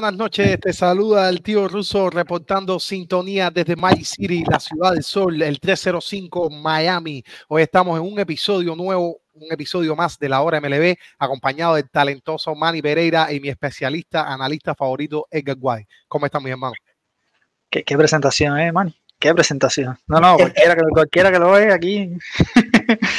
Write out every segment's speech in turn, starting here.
buenas noches, te saluda el tío ruso reportando sintonía desde My City, la ciudad del sol, el 305 Miami. Hoy estamos en un episodio nuevo, un episodio más de la hora MLB, acompañado del talentoso Manny Pereira y mi especialista, analista favorito, Edgar Guay. ¿Cómo están, mis hermanos? ¿Qué, qué presentación, eh, Manny? ¿Qué presentación? No, no, cualquiera que, cualquiera que lo vea aquí.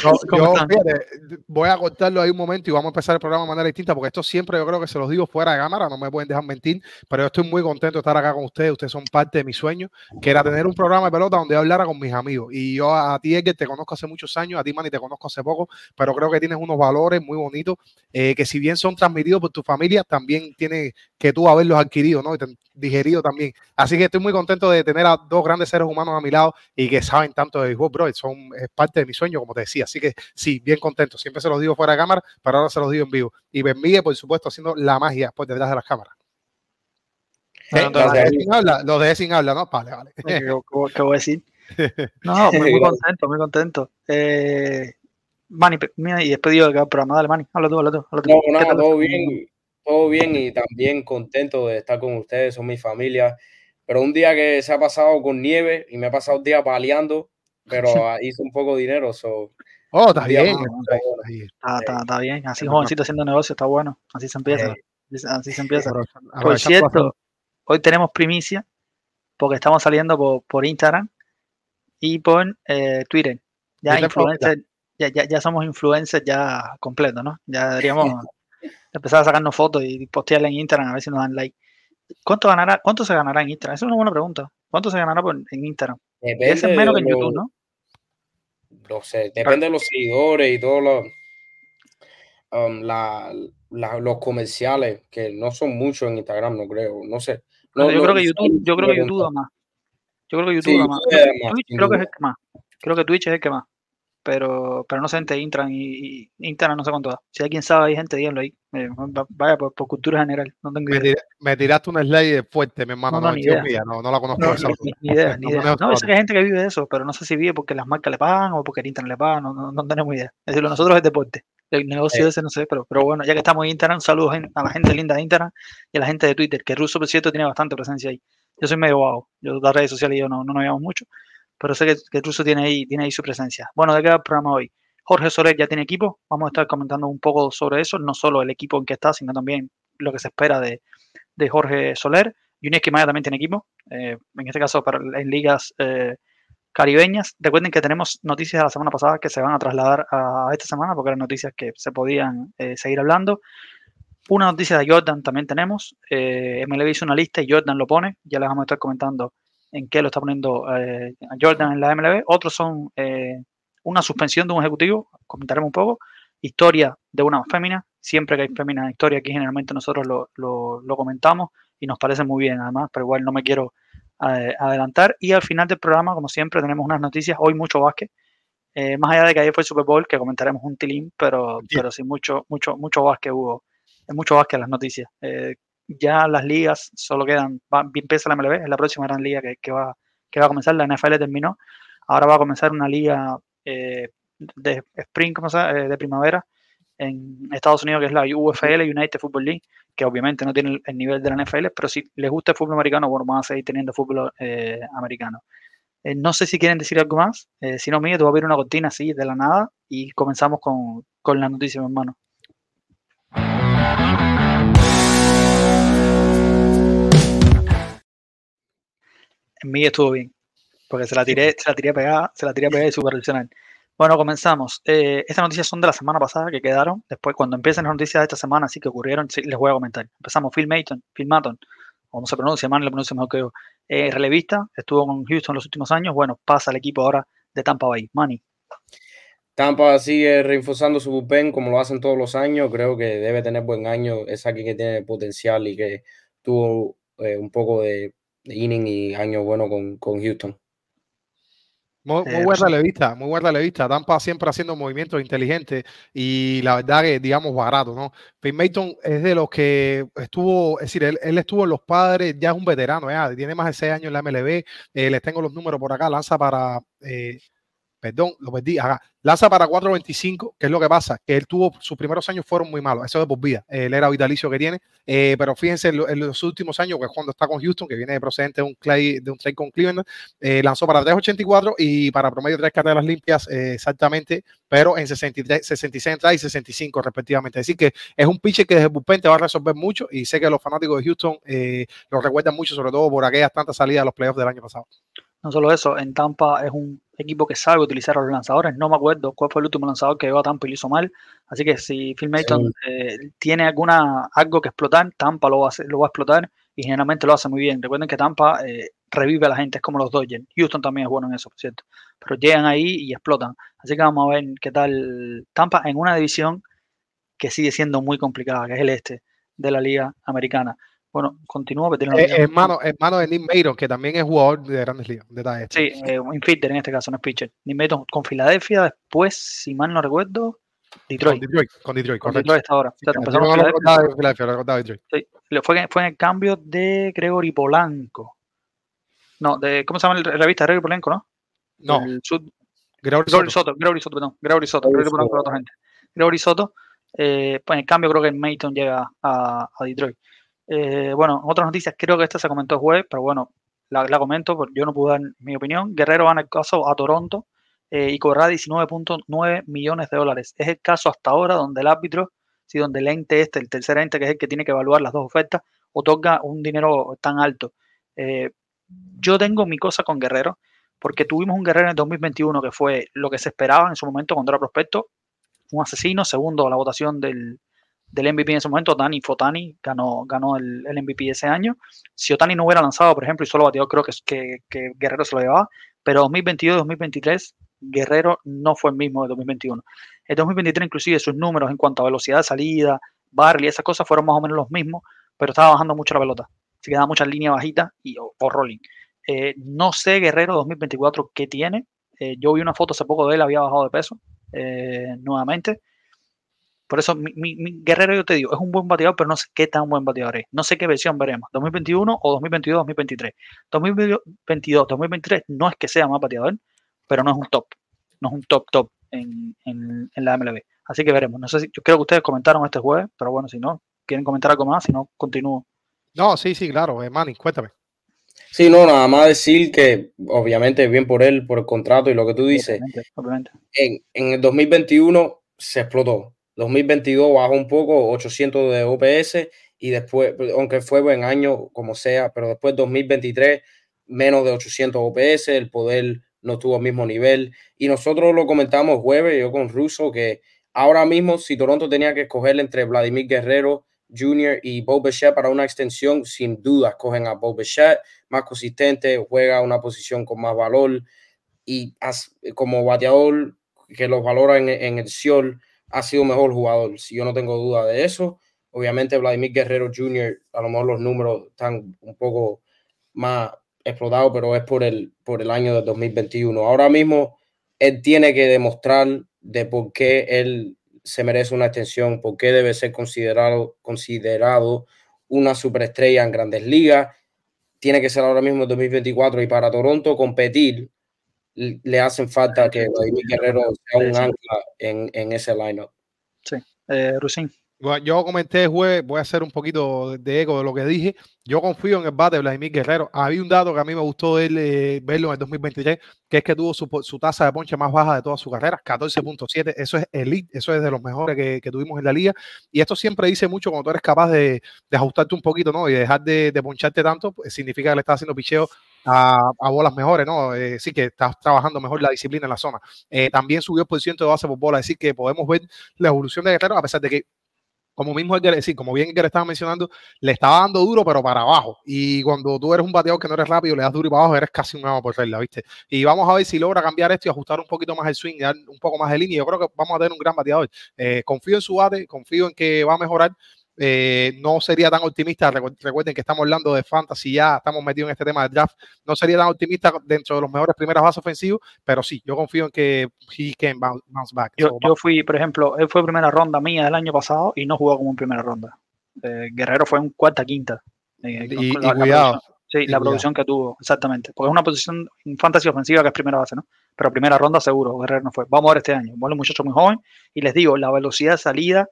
No, ¿Cómo yo, fíjate, voy a cortarlo ahí un momento y vamos a empezar el programa de manera distinta, porque esto siempre yo creo que se los digo fuera de cámara, no me pueden dejar mentir, pero yo estoy muy contento de estar acá con ustedes, ustedes son parte de mi sueño, que era tener un programa de pelota donde yo hablara con mis amigos. Y yo a ti, Edgar, te conozco hace muchos años, a ti, Manny, te conozco hace poco, pero creo que tienes unos valores muy bonitos, eh, que si bien son transmitidos por tu familia, también tienes que tú haberlos adquirido, ¿no? Y te- digerido también. Así que estoy muy contento de tener a dos grandes seres humanos a mi lado y que saben tanto de béisbol, bro, son es parte de mi sueño, como te decía. Así que sí, bien contento. Siempre se los digo fuera de cámara, pero ahora se los digo en vivo. Y Benvigue, por supuesto, haciendo la magia por detrás de las cámaras. Eh, entonces- los, dejé sin habla, sin ¿no? Vale, vale. ¿Qué, qué- qué voy a decir? No, muy, muy contento, muy contento. Eh, Manny, pe- mira, y despedido de cada programa. Dale, Manny, habla tú, habla tú. Habla tú. No, ¿Qué nada, tal? todo bien, todo bien y también contento de estar con ustedes, son mi familia. Pero un día que se ha pasado con nieve y me he pasado el día paleando, pero hice un poco de dinero, so, Oh, está bien. más, está bien. Está, está, está bien, así Sí, jovencito haciendo negocio, está bueno. Así se empieza. Eh, Así- se empieza. Por cierto, hoy tenemos primicia porque estamos saliendo por, por Instagram y por eh, Twitter. Ya influencer, ya, ya, ya somos influencers ya completos, ¿no? Ya deberíamos empezar a sacarnos fotos y postearla en Instagram a ver si nos dan like. ¿Cuánto ganará, cuánto se ganará en Instagram? Esa es una buena pregunta. ¿Cuánto se ganará por- en Instagram? Depende Ese es menos que en YouTube, ¿no? no sé, depende de los seguidores y todos los, um, la- la- los comerciales, que no son muchos en Instagram, no creo, no sé. No, yo no, creo que YouTube, yo creo que. YouTube da más. Yo creo que YouTube Sí, da más. YouTube da más, Twitch creo que es el que más. Creo que Twitch es el que más. Pero, pero no sé entre Instagram y, y Instagram no sé cuánto da. Si alguien sabe, hay gente, díganlo ahí. Eh, va- vaya por, por cultura general. No tengo Me, idea. tir- me tiraste una slide fuerte, mi hermano. No, ni idea. mía, no, no la conozco. No, ni, ni- idea, ni No idea. No, sé que hay gente que vive de eso, pero no sé si vive porque las marcas le pagan o porque el Instagram le paga, no, no, no tenemos idea. Es decir, nosotros es deporte. El negocio Sí. ese no sé, pero, pero bueno, ya que estamos en Instagram, saludos a la gente linda de Instagram y a la gente de Twitter, que Russo, por cierto, tiene bastante presencia ahí. Yo soy medio vago, yo las redes sociales y yo no, no nos veamos mucho, pero sé que, que tiene ahí, tiene ahí su presencia. Bueno, ¿de qué va el programa hoy? Jorge Soler ya tiene equipo, vamos a estar comentando un poco sobre eso, no solo el equipo en que está, sino también lo que se espera de, de Jorge Soler. Yuneski Maya también tiene equipo, eh, en este caso para, en ligas eh, caribeñas. Recuerden que tenemos noticias de la semana pasada que se van a trasladar a esta semana porque eran noticias que se podían eh, seguir hablando. Una noticia de Jordan también tenemos. Eh, MLB hizo una lista y Jordan lo pone. Ya les vamos a estar comentando en qué lo está poniendo eh, Jordan en la MLB. Otros son eh, una suspensión de un ejecutivo, comentaremos un poco. Historia de una fémina. Siempre que hay fémina en historia, aquí generalmente nosotros lo, lo, lo comentamos y nos parece muy bien, además, pero igual no me quiero eh, adelantar. Y al final del programa, como siempre, tenemos unas noticias. Hoy mucho básquet. Eh, más allá de que ayer fue el Super Bowl, que comentaremos un tilín, pero, Bien. pero sí, mucho, mucho, mucho básquet hubo. eh, Mucho básquet las noticias. Ya las ligas solo quedan, va, empieza la MLB, es la próxima gran liga que, va, que va a comenzar. La NFL terminó. Ahora va a comenzar una liga eh, de spring, ¿cómo se? Eh, de primavera, en Estados Unidos, que es la UFL, United Football League, que obviamente no tiene el nivel de la NFL, pero si les gusta el fútbol americano, bueno, van a seguir teniendo fútbol eh, americano. Eh, no sé si quieren decir algo más. Si no, mío, te voy a abrir una cortina así de la nada y comenzamos con, con la noticia, mi hermano. En mí estuvo bien, porque se la tiré, se la tiré pegada, se la tiré pegada y super adicional. Bueno, comenzamos. Eh, estas noticias son de la semana pasada que quedaron. Después, cuando empiecen las noticias de esta semana, así que ocurrieron, sí, les voy a comentar. Empezamos. Phil Maton, Phil Maton, como se pronuncia, Man lo pronuncia mejor que yo. Eh, relevista, estuvo con Houston los últimos años. Bueno, pasa al equipo ahora de Tampa Bay. Manny. Tampa sigue reforzando su bullpen como lo hacen todos los años. Creo que debe tener buen año. Es aquí que tiene potencial y que tuvo eh, un poco de, inning y año bueno con, con Houston. Muy, muy buen relevista, muy buen relevista. Tampa siempre haciendo movimientos inteligentes y la verdad que, digamos, barato, ¿no? Phil Mayton es de los que estuvo, es decir, él, él, estuvo en los padres, ya es un veterano, ya tiene más de seis años en la MLB. Eh, les tengo los números por acá, lanza para eh, perdón, lo perdí, lanza para 4.25, que es lo que pasa, que él tuvo, sus primeros años fueron muy malos, eso de por vida, él era vitalicio que tiene, eh, pero fíjense en, los últimos años, que cuando está con Houston, que viene de procedente de un, clay, de un trade con Cleveland, eh, lanzó para 3.84 y para promedio tres carreras limpias eh, exactamente, pero en 63, 66 entradas y 65 respectivamente, es decir que es un pitcher que desde el bullpen te va a resolver mucho y sé que los fanáticos de Houston lo recuerdan mucho, sobre todo por aquellas tantas salidas a los playoffs del año pasado. No solo eso, en Tampa es un equipo que sabe utilizar a los lanzadores. No me acuerdo cuál fue el último lanzador que llegó a Tampa y lo hizo mal. Así que si Phil Mason eh, tiene alguna, algo que explotar, Tampa lo va, a lo va a explotar y generalmente lo hace muy bien. Recuerden que Tampa eh, revive a la gente, es como los Dodgers. Houston también es bueno en eso, por cierto. Pero llegan ahí y explotan. Así que vamos a ver qué tal Tampa en una división que sigue siendo muy complicada, que es el este de la Liga Americana. Bueno, continúa. Eh, hermano, hermano de Nick Mason, que también es jugador de grandes ligas. Sí, eh, un infielder en este caso, no es pitcher. Nick Mason con Filadelfia, después, si mal no recuerdo, Detroit. Con Detroit, con Detroit, con Detroit está ahora. Sí, fue, fue en el cambio de Gregory Polanco. No, de, ¿cómo se llama la revista? Gregory Polanco, ¿no? No. Gregory, Soto. Soto. Gregory Soto, perdón. Gregory Soto. Gregory Polanco, otra gente. Gregory Soto. Eh, pues en cambio creo que Mason llega a, a Detroit. Eh, bueno, otras noticias, creo que esta se comentó el jueves, pero bueno, la, comento porque yo no pude dar mi opinión. Guerrero en el caso a Toronto eh, y cobrará 19.9 millones de dólares. Es el caso hasta ahora donde el árbitro, si donde el ente este, el tercer ente, que es el que tiene que evaluar las dos ofertas, otorga un dinero tan alto. Eh, yo tengo mi cosa con Guerrero, porque tuvimos un Guerrero en el 2021 que fue lo que se esperaba en su momento cuando era prospecto, un asesino, segundo la votación del, del MVP en ese momento, Dani Fotani ganó, ganó el, el, MVP ese año. Si Otani no hubiera lanzado, por ejemplo, y solo bateó, creo que, que, Guerrero se lo llevaba. Pero 2022-2023, Guerrero no fue el mismo de 2021. En 2023, inclusive, sus números en cuanto a velocidad de salida, barley, esas cosas fueron más o menos los mismos, pero estaba bajando mucho la pelota. Se quedaba muchas líneas bajitas y, o, rolling. Eh, no sé Guerrero 2024 qué tiene. Eh, yo vi una foto hace poco de él, había bajado de peso eh, nuevamente por eso mi, mi, Guerrero, yo te digo, es un buen bateador, pero no sé qué tan buen bateador es. No sé qué versión veremos, 2021 o 2022-2023. 2022-2023 no es que sea más bateador, pero no es un top. No es un top top en, en, en, la MLB. Así que veremos. No sé si, yo creo que ustedes comentaron este jueves, pero bueno, si no, quieren comentar algo más, si no, continúo. No, sí, sí, claro. Eh, Manny, cuéntame. Sí, no, nada más decir que obviamente bien por él, por el contrato y lo que tú dices. Obviamente, obviamente. En, en el 2021 se explotó 2022 bajó un poco, 800 de OPS y después, aunque fue buen año como sea, pero después 2023 menos de 800 OPS, el poder no tuvo el mismo nivel y nosotros lo comentamos jueves, yo con Russo, que ahora mismo si Toronto tenía que escoger entre Vladimir Guerrero Jr. y Bob Bichette para una extensión, sin duda escogen a Bob Bichette, más consistente, juega una posición con más valor y como bateador que los valora en, en el Ciol, ha sido mejor jugador. Si yo no tengo duda de eso. Obviamente Vladimir Guerrero Jr., a lo mejor los números están un poco más explotados, pero es por el, por el año de 2021. Ahora mismo él tiene que demostrar de por qué él se merece una extensión, por qué debe ser considerado, considerado una superestrella en grandes ligas. Tiene que ser ahora mismo 2024 y para Toronto competir le hacen falta que Vladimir Guerrero sea un ancla en, en ese lineup. Sí, eh, Rusin yo comenté jueves, voy a hacer un poquito de eco de lo que dije. Yo confío en el bate de Vladimir Guerrero. Había un dato que a mí me gustó eh, verlo en el 2023, que es que tuvo su, tasa de ponche más baja de toda su carrera, 14.7. Eso es elite, eso es de los mejores que, tuvimos en la liga. Y esto siempre dice mucho cuando tú eres capaz de, ajustarte un poquito, ¿no? Y dejar de, poncharte tanto, pues, significa que le estás haciendo picheo a, bolas mejores, ¿no? Eh, sí que estás trabajando mejor la disciplina en la zona. Eh, también subió por ciento de base por bola, es decir, que podemos ver la evolución de Guerrero, a pesar de que como mismo el sí, como bien le estaba mencionando, le estaba dando duro, pero para abajo. Y cuando tú eres un bateador que no eres rápido, le das duro y para abajo, eres casi un amo por regla, ¿viste? Y vamos a ver si logra cambiar esto y ajustar un poquito más el swing, dar un poco más de línea. Yo creo que vamos a tener un gran bateador. Eh, confío en su bate, confío en que va a mejorar. Eh, no sería tan optimista, recuerden que estamos hablando de fantasy, ya estamos metidos en este tema del draft, no sería tan optimista dentro de los mejores primeras bases ofensivos, pero sí, yo confío en que he can bounce back. Yo, fui, por ejemplo, él fue primera ronda mía del año pasado y no jugó como en primera ronda. Eh, Guerrero fue en cuarta, quinta. Eh, y, cuidado. sí, la producción que tuvo, exactamente. Porque es una posición en fantasy ofensiva que es primera base, ¿no? Pero primera ronda seguro, Guerrero no fue. Vamos a ver este año. Bueno, muchacho muy joven y les digo, la velocidad de salida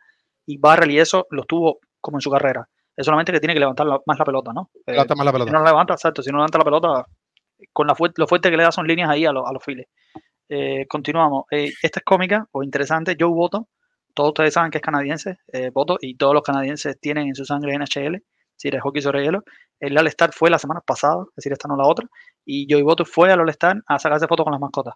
y Barrel y eso los tuvo como en su carrera. Es solamente que tiene que levantar más la pelota, ¿no? Eh, más la pelota. Si no levanta, exacto, si no levanta la pelota, con la lo fuerte que le da son líneas ahí a, a los files. Eh, continuamos. Eh, esta es cómica o interesante. Joe Voto, todos ustedes saben que es canadiense, Voto, y todos los canadienses tienen en su sangre NHL, es decir, el hockey sobre hielo. El All-Star fue la semana pasada, es decir, esta no la otra, y Joey Voto fue al All-Star a sacarse fotos con las mascotas.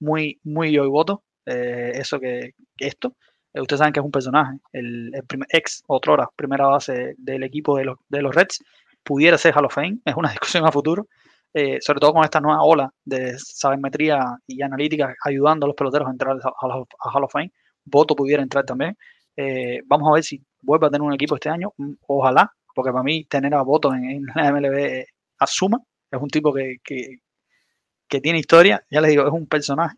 Muy, muy Joey Voto, eso que, que esto. Eh, ustedes saben que es un personaje, el, ex, otrora, primera base del equipo de los, de los Reds, pudiera ser Hall of Fame, es una discusión a futuro, eh, sobre todo con esta nueva ola de sabermetría y analítica ayudando a los peloteros a entrar a, Hall of Fame. Voto pudiera entrar también. Eh, vamos a ver si vuelve a tener un equipo este año, mm, ojalá, porque para mí tener a Voto en, la MLB asuma, es un tipo que, que tiene historia, ya les digo, es un personaje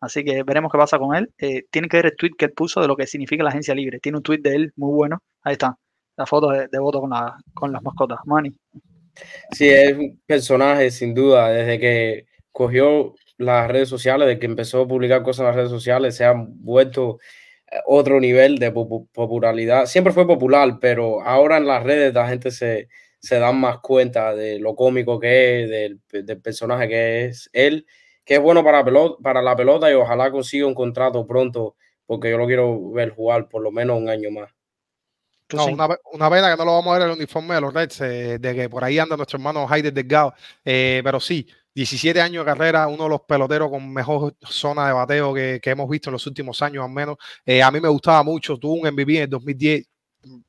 Así que veremos qué pasa con él. Eh, tiene que ver el tweet que él puso de lo que significa la agencia libre. Tiene un tweet de él muy bueno. Ahí está. La foto de, voto con, la, con las mascotas. Manny. Sí, es un personaje sin duda. Desde que cogió las redes sociales, desde que empezó a publicar cosas en las redes sociales, se ha vuelto eh, otro nivel de popularidad. Siempre fue popular, pero ahora en las redes la gente se, se da más cuenta de lo cómico que es, del, del personaje que es él que es bueno para, pelota, para la pelota y ojalá consiga un contrato pronto, porque yo lo quiero ver jugar por lo menos un año más. No, una, una, pena que no lo vamos a ver en el uniforme de los Reds, eh, de que por ahí anda nuestro hermano Heider Delgado. Eh, pero sí, 17 años de carrera, uno de los peloteros con mejor zona de bateo que, que hemos visto en los últimos años, al menos. Eh, a mí me gustaba mucho, tuvo un MVP en el 2010,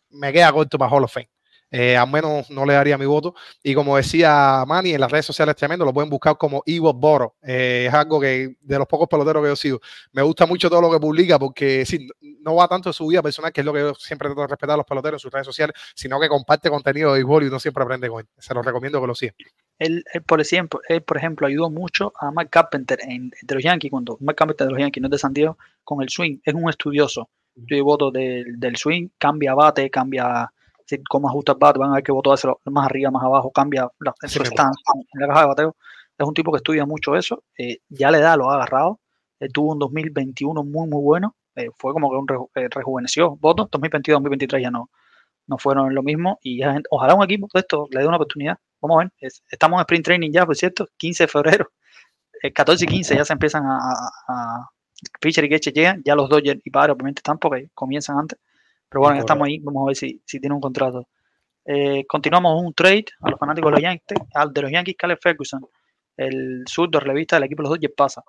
me queda corto para Hall of Fame. Eh, al menos no le daría mi voto. Y como decía Manny, en las redes sociales tremendo, lo pueden buscar como Ivo Boro. Eh, es algo que de los pocos peloteros que yo sigo. Me gusta mucho todo lo que publica porque sí, no va tanto de su vida personal, que es lo que yo siempre trato de respetar a los peloteros en sus redes sociales, sino que comparte contenido de béisbol y uno siempre aprende con él. Se lo recomiendo que lo sigan. Él, por ejemplo, él, por ejemplo, ayudó mucho a Mike Carpenter en, de los Yankees, cuando Mike Carpenter de los Yankees no es de San Diego, con el swing. Es un estudioso. Yo voto del, del swing, cambia bate, cambia cómo ajusta el bat, van a ver que botó más arriba, más abajo, cambia la, su stance en la caja de bateo. Es un tipo que estudia mucho eso, eh, ya le da, lo ha agarrado. tuvo un 2021 muy, muy bueno. Eh, fue como que un eh, rejuveneció. Votos 2022-2023 ya no, no fueron lo mismo. Y ojalá un equipo de esto le dé una oportunidad. Vamos a ver. estamos en sprint training ya, por cierto, 15 de febrero. El 14 y 15 ya se empiezan a, a, Pitcher y Ketcher llegan, ya los Dodgers y Padres obviamente están porque comienzan antes. Pero bueno, ya estamos ahí, vamos a ver si, si tiene un contrato. Eh, continuamos un trade a los fanáticos de los Yankees, al de los Yankees, Caleb Ferguson, el surdo relevista del equipo de los Dodgers pasa.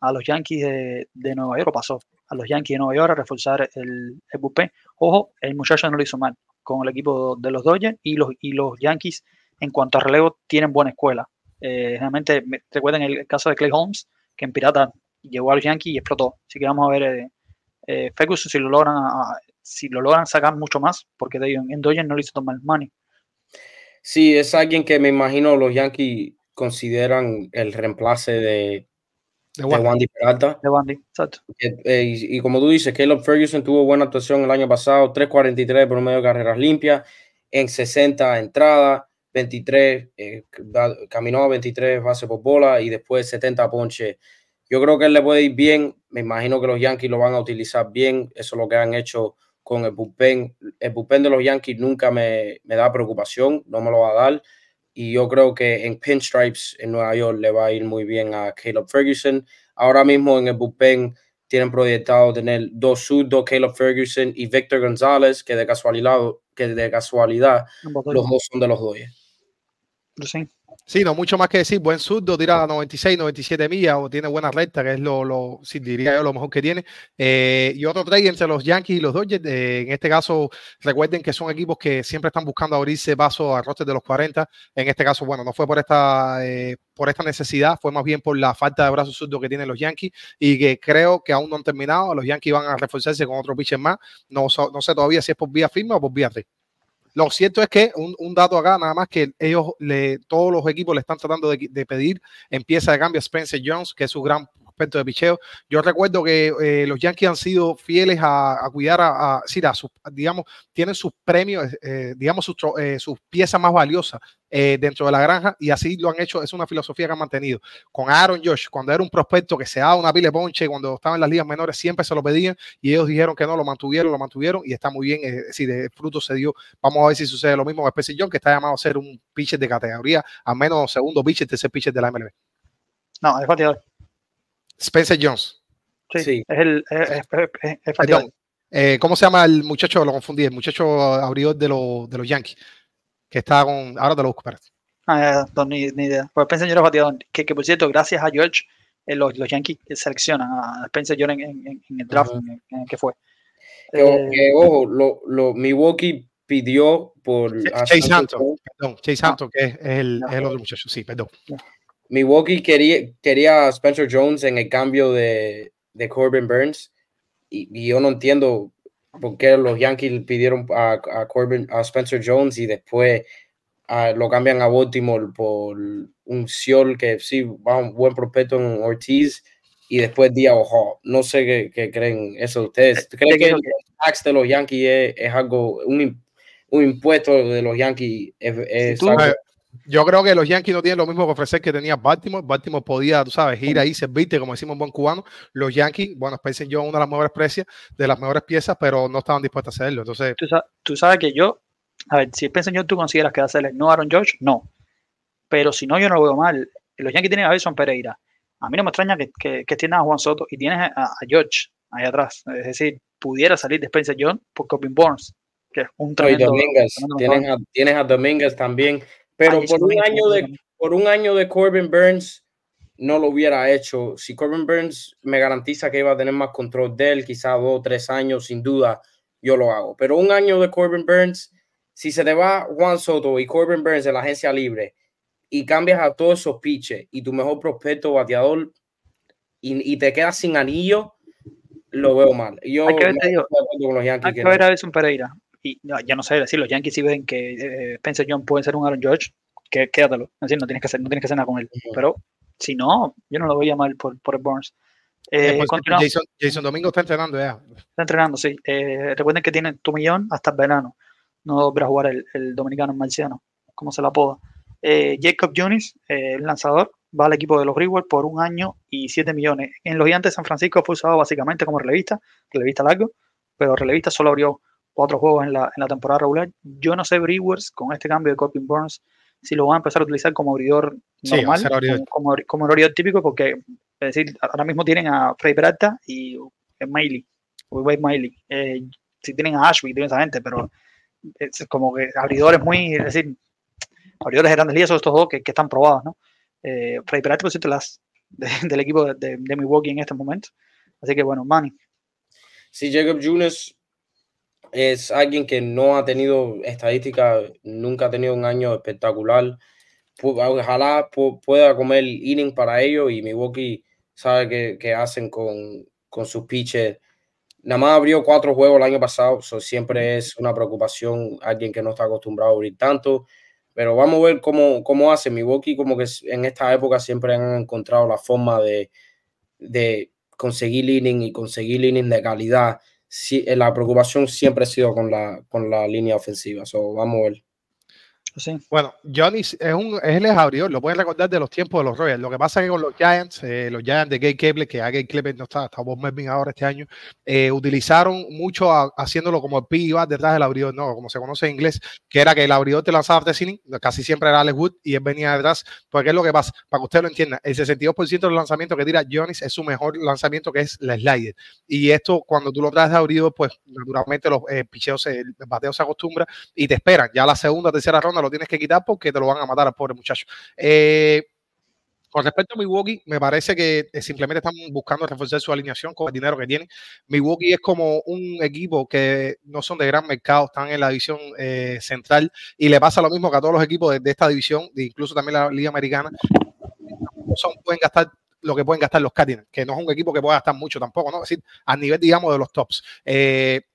A los Yankees de, de Nueva York pasó. A los Yankees de Nueva York a reforzar el, el bullpen. Ojo, el muchacho no lo hizo mal con el equipo de los Dodgers y los, y los Yankees en cuanto a relevo tienen buena escuela. Eh, realmente, recuerden el, caso de Clay Holmes, que en Pirata llegó a los Yankees y explotó. Así que vamos a ver eh, eh Ferguson si lo logran a, si lo logran sacar mucho más, porque de en Dodgers no le hizo tomar money. Sí, es alguien que me imagino los Yankees consideran el reemplace de, de Wandy, Peralta. De Wandy, exacto. Eh, y, como tú dices, Caleb Ferguson tuvo buena actuación el año pasado, 3.43 por medio de carreras limpias, en 60 entradas, 23, eh, caminó a 23 bases por bola y después 70 ponches. Yo creo que él le puede ir bien. Me imagino que los Yankees lo van a utilizar bien. Eso es lo que han hecho con el bullpen. El bullpen de los Yankees nunca me, me da preocupación, no me lo va a dar. Y yo creo que en pinstripes en Nueva York le va a ir muy bien a Caleb Ferguson. Ahora mismo en el bullpen tienen proyectado tener dos zurdos, Caleb Ferguson y Victor González, que de casualidad, que de casualidad los dos son de los Dodgers. Sí. Sí, no mucho más que decir. Buen surdo, tira a 96, 97 millas o tiene buena recta, que es lo, lo diría yo, lo mejor que tiene. Eh, y otro trade entre los Yankees y los Dodgers. Eh, en este caso, recuerden que son equipos que siempre están buscando abrirse paso a rosters de los 40. En este caso, bueno, no fue por esta, eh, por esta necesidad, fue más bien por la falta de brazos surdos que tienen los Yankees y que creo que aún no han terminado. Los Yankees van a reforzarse con otro pitcher más. No, no sé todavía si es por vía firma o por vía 3. Lo cierto es que un, dato acá, nada más que ellos, le, todos los equipos le están tratando de, pedir en pieza de cambio a Spencer Jones, que es su gran de picheo. Yo recuerdo que eh, los Yankees han sido fieles a, cuidar a, a, digamos, tienen sus premios, eh, digamos, sus, eh, sus piezas más valiosas dentro de la granja y así lo han hecho, es una filosofía que han mantenido. Con Aaron Josh, cuando era un prospecto que se daba una pile de ponche, cuando estaba en las ligas menores, siempre se lo pedían y ellos dijeron que no, lo mantuvieron, lo mantuvieron y está muy bien, decir, el fruto se dio. Vamos a ver si sucede lo mismo con Spencer John, que está llamado a ser un pitcher de categoría, al menos segundo pitcher, tercer pitcher de la MLB. No, es bateador. Spencer Jones. Sí, es el. Es, eh, ¿Cómo se llama el muchacho? Lo confundí, el muchacho abridor de, de los Yankees, que está con. Ahora te lo busco, Ah, no, ni, idea. Pues Spencer Jones es bateador. Que, que por cierto, gracias a George, eh, los, los, Yankees seleccionan a Spencer Jones en, en, el draft que fue. Eh, ojo, lo, lo, Milwaukee pidió por. Chase Hampton, perdón, Chase Hampton, que es el, es el otro muchacho, sí, perdón. Milwaukee quería, quería a Spencer Jones en el cambio de, de Corbin Burns y, yo no entiendo por qué los Yankees pidieron a, a Corbin, a Spencer Jones y después lo cambian a Baltimore por un Ciol que sí va un buen prospecto en Ortiz y después Dia Ojo. No sé qué, qué, creen eso ustedes. ¿Creen que el tax de los Yankees es, algo, un, un, impuesto de los Yankees es, yo creo que los Yankees no tienen lo mismo que ofrecer que tenía Baltimore. Baltimore podía, tú sabes, ir ahí, servirte, como decimos en buen cubano. Los Yankees, bueno, Spencer yo una de las mejores precios, de las mejores piezas, pero no estaban dispuestos a hacerlo. Entonces, tú sabes, que yo, a ver, si Spencer yo tú consideras que va a hacerle no Aaron George, no. Pero si no, yo no lo veo mal. Los Yankees tienen a Wilson Pereira. A mí no me extraña que, que, que a Juan Soto y tienes a, George ahí atrás. Es decir, pudiera salir de Spencer John por Coping Burns, que es un tremendo. Tienes a, tienes a Dominguez también pero por un, año de, por un año de Corbin Burns no lo hubiera hecho. Si Corbin Burns me garantiza que iba a tener más control de él, quizá dos o tres años, sin duda, yo lo hago. Pero un año de Corbin Burns, si se te va Juan Soto y Corbin Burns en la agencia libre y cambias a todos esos pitches y tu mejor prospecto bateador y, y te quedas sin anillo, lo veo mal. Yo hay que ver, ver a Pereira y ya no sé, decir, los Yankees si ven que eh, Spencer John puede ser un Aaron George, que, quédatelo. Es decir, no tienes que hacer, no tienes que hacer nada con él. Pero si no, yo no lo voy a llamar por, por el Burns. Eh, eh Jason, Jason, Domingo está entrenando ya. Está entrenando, sí. Eh, recuerden que tiene tu millón hasta el verano. No volverá a jugar el, el dominicano marciano, como se la apoda. Jacob Junis, el lanzador, va al equipo de los Brewers por un año y 7 millones. En los Gigantes de San Francisco fue usado básicamente como relevista, relevista largo, pero relevista solo abrió cuatro juegos en la, en la temporada regular. Yo no sé Brewers con este cambio de Corbin Burns si lo van a empezar a utilizar como abridor normal, como, como, abridor típico, porque es decir, ahora mismo tienen a Frey Peralta y Miley, Wade Miley. Eh, si tienen a Ashby, tienen esa gente, pero es como que abridores muy, es decir, abridores de grandes ligas son estos dos que, que están probados, ¿no? Eh, Frey Peralta, por cierto, las del equipo de, de, Milwaukee en este momento. Así que bueno, Manny. Sí, Jacob Junes es alguien que no ha tenido estadística, nunca ha tenido un año espectacular. Ojalá pueda comer inning para ellos y Milwaukee sabe que, hacen con, con sus pitches. Nada más abrió cuatro juegos el año pasado, siempre es una preocupación alguien que no está acostumbrado a abrir tanto. Pero vamos a ver cómo, cómo hace Milwaukee, como que en esta época siempre han encontrado la forma de, de conseguir inning y conseguir inning de calidad sí, eh, la preocupación siempre ha sido con la, con la línea ofensiva. So, vamos a ver. Bueno, Johnny es un es el abridor, lo pueden recordar de los tiempos de los Royals. Lo que pasa es que con los Giants, eh, los Giants de Gay Kepler, que a Gay Kepler no está, está Bob Melvin ahora este año, eh, utilizaron mucho haciéndolo como el P detrás del abridor, no, como se conoce en inglés, que era que el abridor te lanzaba arte casi siempre era Alex Wood y él venía detrás. Porque es lo que pasa, para que usted lo entienda, el 62% del lanzamiento que tira Johnny es su mejor lanzamiento, que es la slider. Y esto, cuando tú lo traes de abridor, pues naturalmente los eh, picheos, el bateo se acostumbra y te esperan. Ya la segunda, tercera ronda lo tienes que quitar porque te lo van a matar al pobre muchacho. Eh, con respecto a Milwaukee, me parece que eh, simplemente están buscando reforzar su alineación con el dinero que tienen. Milwaukee es como un equipo que no son de gran mercado, están en la división eh, central y le pasa lo mismo que a todos los equipos de, esta división, incluso también la Liga Americana. Son, pueden gastar lo que pueden gastar los Cardinals, que no es un equipo que pueda gastar mucho tampoco, ¿no? Es decir, a nivel, digamos, de los tops.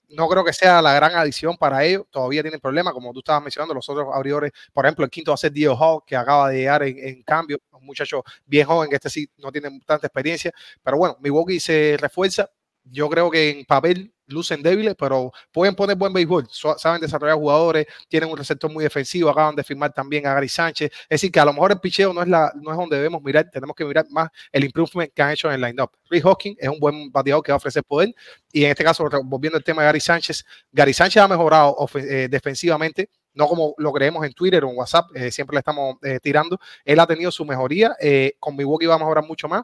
No creo que sea la gran adición para ellos. Todavía tienen problemas, como tú estabas mencionando, los otros abridores. Por ejemplo, el quinto va a ser Diego Hall, que acaba de llegar en, cambio. Un muchacho bien joven, este sí no tiene tanta experiencia. Pero bueno, Milwaukee se refuerza. Yo creo que en papel lucen débiles, pero pueden poner buen béisbol, saben desarrollar jugadores, tienen un receptor muy defensivo, acaban de firmar también a Gary Sánchez. Es decir, que a lo mejor el picheo no es, la, no es donde debemos mirar, tenemos que mirar más el improvement que han hecho en el line-up. Rick Hawkins es un buen bateador que va a ofrecer poder, y en este caso, volviendo al tema de Gary Sánchez, Gary Sánchez ha mejorado eh, defensivamente, no como lo creemos en Twitter o en WhatsApp, eh, siempre le estamos eh, tirando. Él ha tenido su mejoría, con Milwaukee va a mejorar mucho más,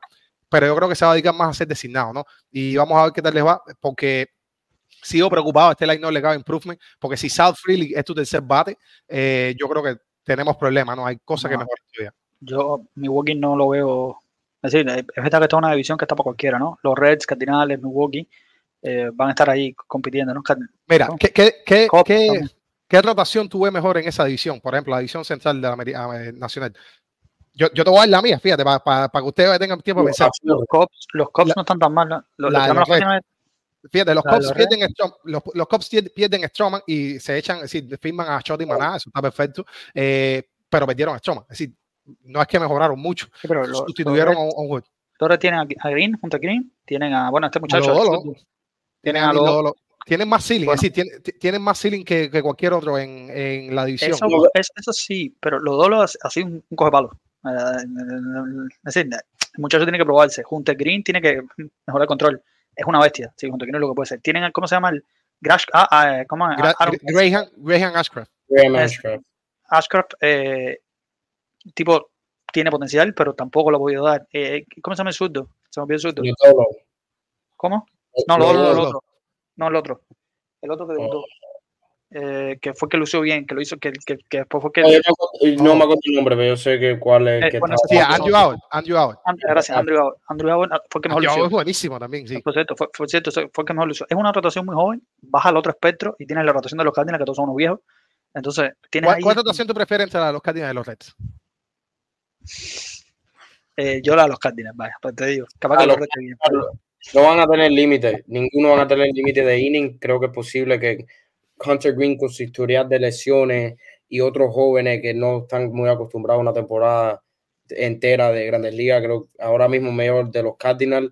pero yo creo que se va a dedicar más a ser designado, ¿no? Y vamos a ver qué tal les va, porque sigo preocupado, este line no le cabe improvement, porque si South Freely es tu tercer bate, eh, yo creo que tenemos problemas, ¿no? Hay cosas que mejor estudiar. Yo, Milwaukee no lo veo. Es decir, es verdad que está una división que está para cualquiera, ¿no? Los Reds, Cardinales, Milwaukee eh, van a estar ahí compitiendo, ¿no? Mira, ¿qué, qué, qué, qué rotación tuve mejor en esa división? Por ejemplo, la división central de la eh, Nacional. Yo, yo, te voy a dar la mía, fíjate, para, que ustedes tengan tiempo de pensar. Los Cops, los Cops no están tan mal. ¿no? Los, Fíjate, los Cops, pierden, los, los Cops pierden Stroman y se echan, es decir, firman a Shotty Maná, eso está perfecto, eh, pero perdieron a Stroman. Es decir, no es que mejoraron mucho, pero sustituyeron a, un Wood. Torres tienen a Green junto a Green, tienen a, bueno, este muchacho. tienen a los tienen más ceiling, es decir, tienen, tienen más ceiling que, que, cualquier otro en, en la división. Eso, eso, sí, pero los dos así un, un coge palo. Eh, es decir, el muchacho tiene que probarse. Junto a Green tiene que mejorar el control es una bestia, sí, junto a lo que puede ser. Tienen, ¿cómo se llama? El Grash, ah, ah, ¿cómo? Graham, Graham Ashcraft. Graham Ashcraft. Ashcraft, eh, tipo, tiene potencial, pero tampoco lo he podido dar. Eh, ¿Cómo se llama el surdo? Se me olvidó el surdo. ¿Cómo? No, lo, lo, lo, otro. No, el otro. El otro que debutó. Eh, que fue que lució bien, que lo hizo, que, que, que después fue que... No, me acuerdo el nombre, pero yo sé que cuál es. Eh, que bueno, sí, Andrew Howard. Andrew Howard. Gracias, Andrew Howard. Andrew Howard ah, fue que mejor lució. es buenísimo también, sí. Por cierto, fue, fue, cierto, fue que mejor lució. Es una rotación muy joven, baja al otro espectro y tiene la rotación de los Cardinals, que todos son unos viejos. Entonces, tiene ¿Cuál, ahí... ¿Cuál rotación tú prefieres entre los Cardinals y los Reds? Eh, yo la de los Cardinals, vaya, pues te digo. Capaz que los Reds. No van a tener límite, ninguno van a tener límite de inning. Creo que es posible que Hunter Green con su historial de lesiones y otros jóvenes que no están muy acostumbrados a una temporada entera de Grandes Ligas, creo ahora mismo mejor de los Cardinals,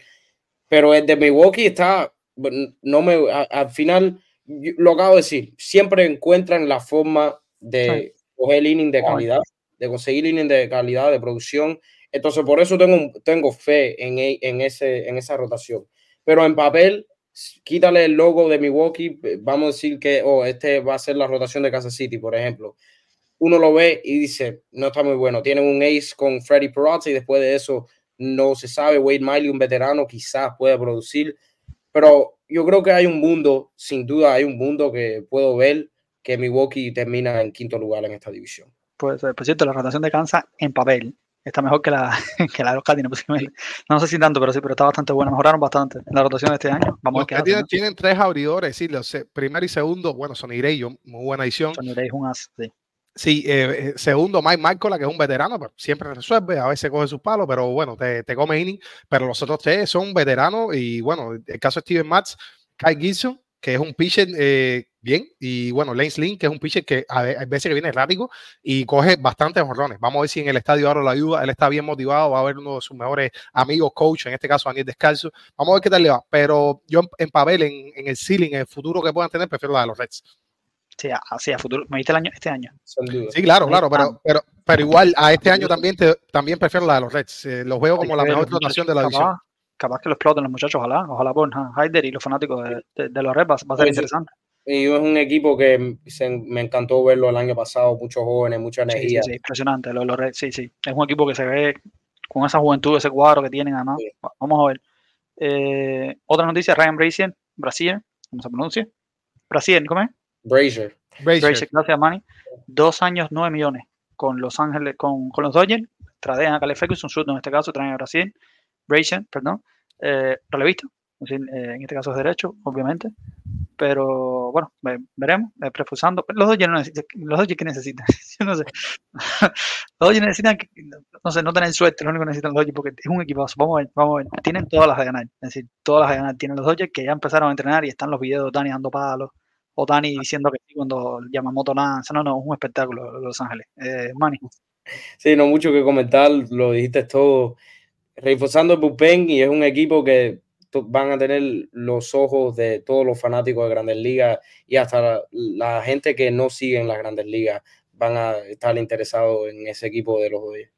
pero el de Milwaukee está, no me, al final, lo acabo de decir, siempre encuentran la forma de coger inning de calidad, de conseguir inning de calidad, de producción, entonces por eso tengo, tengo fe en, en, ese, en esa rotación, pero en papel quítale el logo de Milwaukee, eh, vamos a decir que oh, este va a ser la rotación de Kansas City, por ejemplo. Uno lo ve y dice, no está muy bueno. Tienen un ace con Freddy Peralta y después de eso no se sabe. Wade Miley, un veterano, quizás pueda producir. Pero yo creo que hay un mundo, sin duda hay un mundo que puedo ver que Milwaukee termina en quinto lugar en esta división. Pues, por cierto, la rotación de Kansas en papel está mejor que la, que la de los Cardinals, No sé si tanto, pero sí, pero está bastante buena. Mejoraron bastante en la rotación de este año. Vamos los a ver tienen tres abridores, sí, los primero y segundo, bueno, Sonny Gray, muy buena edición. Sonny Gray es un as, sí. Sí, eh, eh segundo, Mike Marcola, que es un veterano, pero siempre resuelve, a veces coge sus palos, pero bueno, te, te come inning. Pero los otros tres son veteranos y bueno, el caso de Steven Matz, Kai Gibson, que es un pitcher eh, bien, y bueno, Lane Sling, que es un pitcher que a, veces que viene errático y coge bastantes horrones. Vamos a ver si en el estadio ahora lo ayuda, él está bien motivado, va a ver uno de sus mejores amigos, coach, en este caso Daniel Descalzo. Vamos a ver qué tal le va, pero yo en, papel, en, el ceiling, en el futuro que puedan tener, prefiero la de los Reds. Sí, así a futuro. ¿Me diste el año? Este año. Sí, claro, claro, pero, pero, pero igual a este año también te, también prefiero la de los Reds. Eh, los veo como la mejor rotación de la división. Capaz que lo exploten los muchachos, ojalá, ojalá por Haider y los fanáticos de, de, los Reds va, a ser interesante. Y es un equipo que me encantó verlo el año pasado, muchos jóvenes, mucha energía. Sí, sí, impresionante, los, los Reds, sí, sí. Es un equipo que se ve con esa juventud, ese cuadro que tienen además. Vamos a ver. Eh, otra noticia, Ryan Brazier, Brazier, ¿cómo se pronuncia? Brazier, ¿cómo es? Brazier. Brazier. gracias, Manny. Dos años, nueve millones con Los Ángeles, con, con los Dodgers. Tradean a Cale Ferguson, en este caso, traen a Brazier, Brazier, perdón, eh, relevista, eh, en este caso es derecho, obviamente. Pero bueno, veremos, eh, prefusando. Los Dodgers, no necesitan, los Dodgers que necesitan, yo no sé. los necesitan, no sé, no tener suerte, lo único que necesitan los Dodgers porque es un equipazo. Vamos a ver, vamos a ver. Tienen todas las de ganar, es decir, todas las de ganar. Tienen los Dodgers que ya empezaron a entrenar y están los videos de Dani dando palos o Dani diciendo que sí cuando Yamamoto lanza. No, no, es un espectáculo Los Ángeles. Eh. Sí, no mucho que comentar, lo dijiste todo. Reforzando el bullpen y es un equipo que van a tener los ojos de todos los fanáticos de Grandes Ligas y hasta la, gente que no sigue en las Grandes Ligas van a estar interesados en ese equipo de los Dodgers.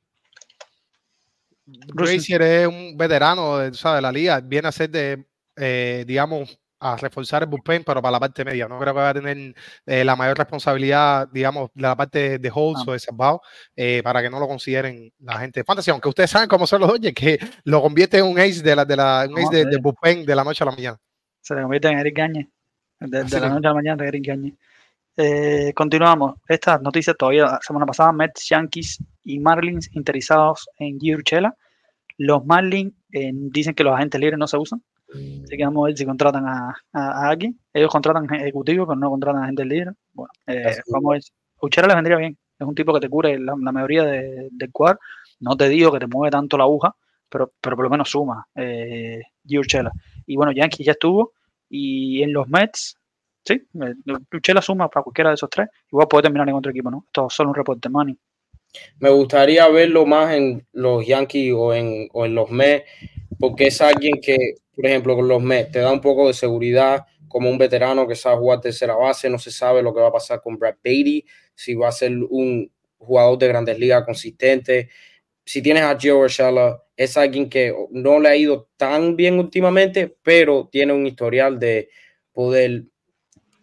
Gracier es un veterano de, de la liga, viene a ser de, eh, digamos, a reforzar el bullpen, pero para la parte media. No creo que va a tener eh, la mayor responsabilidad, digamos, de la parte de holds o de salvado, eh, para que no lo consideren la gente de fantasy. Aunque ustedes saben cómo son los Dodgers, que lo convierte en un ace de la, de la, un ace de, bullpen de la noche a la mañana. Se le convierte en Eric Gagne. De, la noche a la mañana de Eric Gagne. Eh, continuamos. Estas noticias todavía, la semana pasada, Mets, Yankees y Marlins interesados en Urchela. Los Marlins dicen que los agentes libres no se usan. Así que vamos a ver si contratan a, a, alguien. Ellos contratan ejecutivos, pero no contratan a gente líder. Bueno, eh, vamos a ver. Uchera les vendría bien. Es un tipo que te cubre la, mayoría de, del cuadro. No te digo que te mueve tanto la aguja, pero, pero por lo menos suma. Eh, Y bueno, Yankee ya estuvo. Y en los Mets, sí, eh, Uchela suma para cualquiera de esos tres. Igual puede terminar en otro equipo, ¿no? Esto es solo un reporte, money. Me gustaría verlo más en los Yankees o en, o en los Mets, porque es alguien que por ejemplo, con los Mets, te da un poco de seguridad como un veterano que sabe jugar tercera base, no se sabe lo que va a pasar con Brad Beatty, si va a ser un jugador de grandes ligas consistente. Si tienes a Joe Urshela, es alguien que no le ha ido tan bien últimamente, pero tiene un historial de poder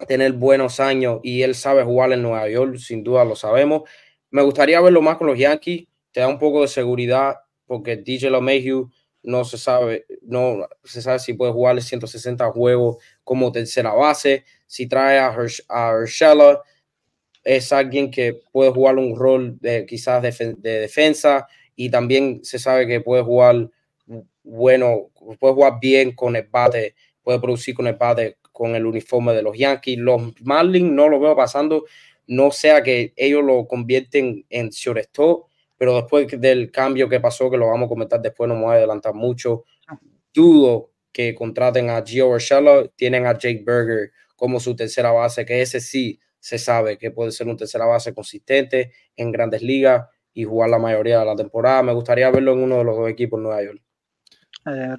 tener buenos años y él sabe jugar en Nueva York, sin duda lo sabemos. Me gustaría verlo más con los Yankees, te da un poco de seguridad porque DJ LeMahieu no se sabe, no se sabe si puede jugar 160 juegos como tercera base. Si trae a, Hersh es alguien que puede jugar un rol de quizás de, defensa y también se sabe que puede jugar bueno, puede jugar bien con el bate, puede producir con el bate con el uniforme de los Yankees. Los Marlins no lo veo pasando, no sea que ellos lo convierten en shortstop pero después del cambio que pasó, que lo vamos a comentar después, no me voy a adelantar mucho, dudo que contraten a Gio Urshela, tienen a Jake Berger como su tercera base, que ese sí se sabe que puede ser un tercera base consistente en grandes ligas y jugar la mayoría de la temporada. Me gustaría verlo en uno de los dos equipos en Nueva York. Eh,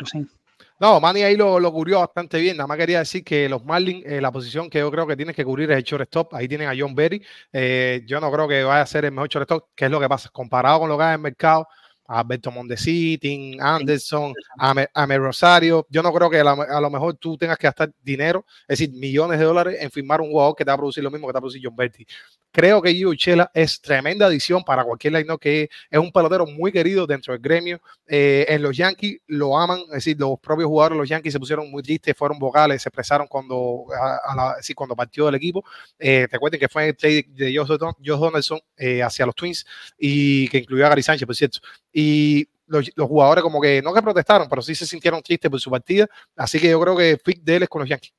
no, Manny ahí lo, lo, cubrió bastante bien. Nada más quería decir que los Marlins, eh, la posición que yo creo que tienen que cubrir es el shortstop. Ahí tienen a John Berry. Eh, yo no creo que vaya a ser el mejor shortstop, que es lo que pasa. Comparado con lo que hay en el mercado, Alberto Mondesi, Anderson, Ame, Rosario. Yo no creo que a lo mejor tú tengas que gastar dinero, es decir, millones de dólares en firmar un jugador que te va a producir lo mismo que te va a producir John Berry. Creo que Gio Chela es tremenda adición para cualquier line que es un pelotero muy querido dentro del gremio. Eh, en los Yankees lo aman, es decir, los propios jugadores de los Yankees se pusieron muy tristes, fueron vocales, se expresaron cuando, a, cuando partió del equipo. Eh, te cuenten que fue el trade de Josh Donaldson eh, hacia los Twins y que incluyó a Gary Sánchez, por cierto. Y los, jugadores como que no que protestaron, pero sí se sintieron tristes por su partida. Así que yo creo que fit de él es con los Yankees.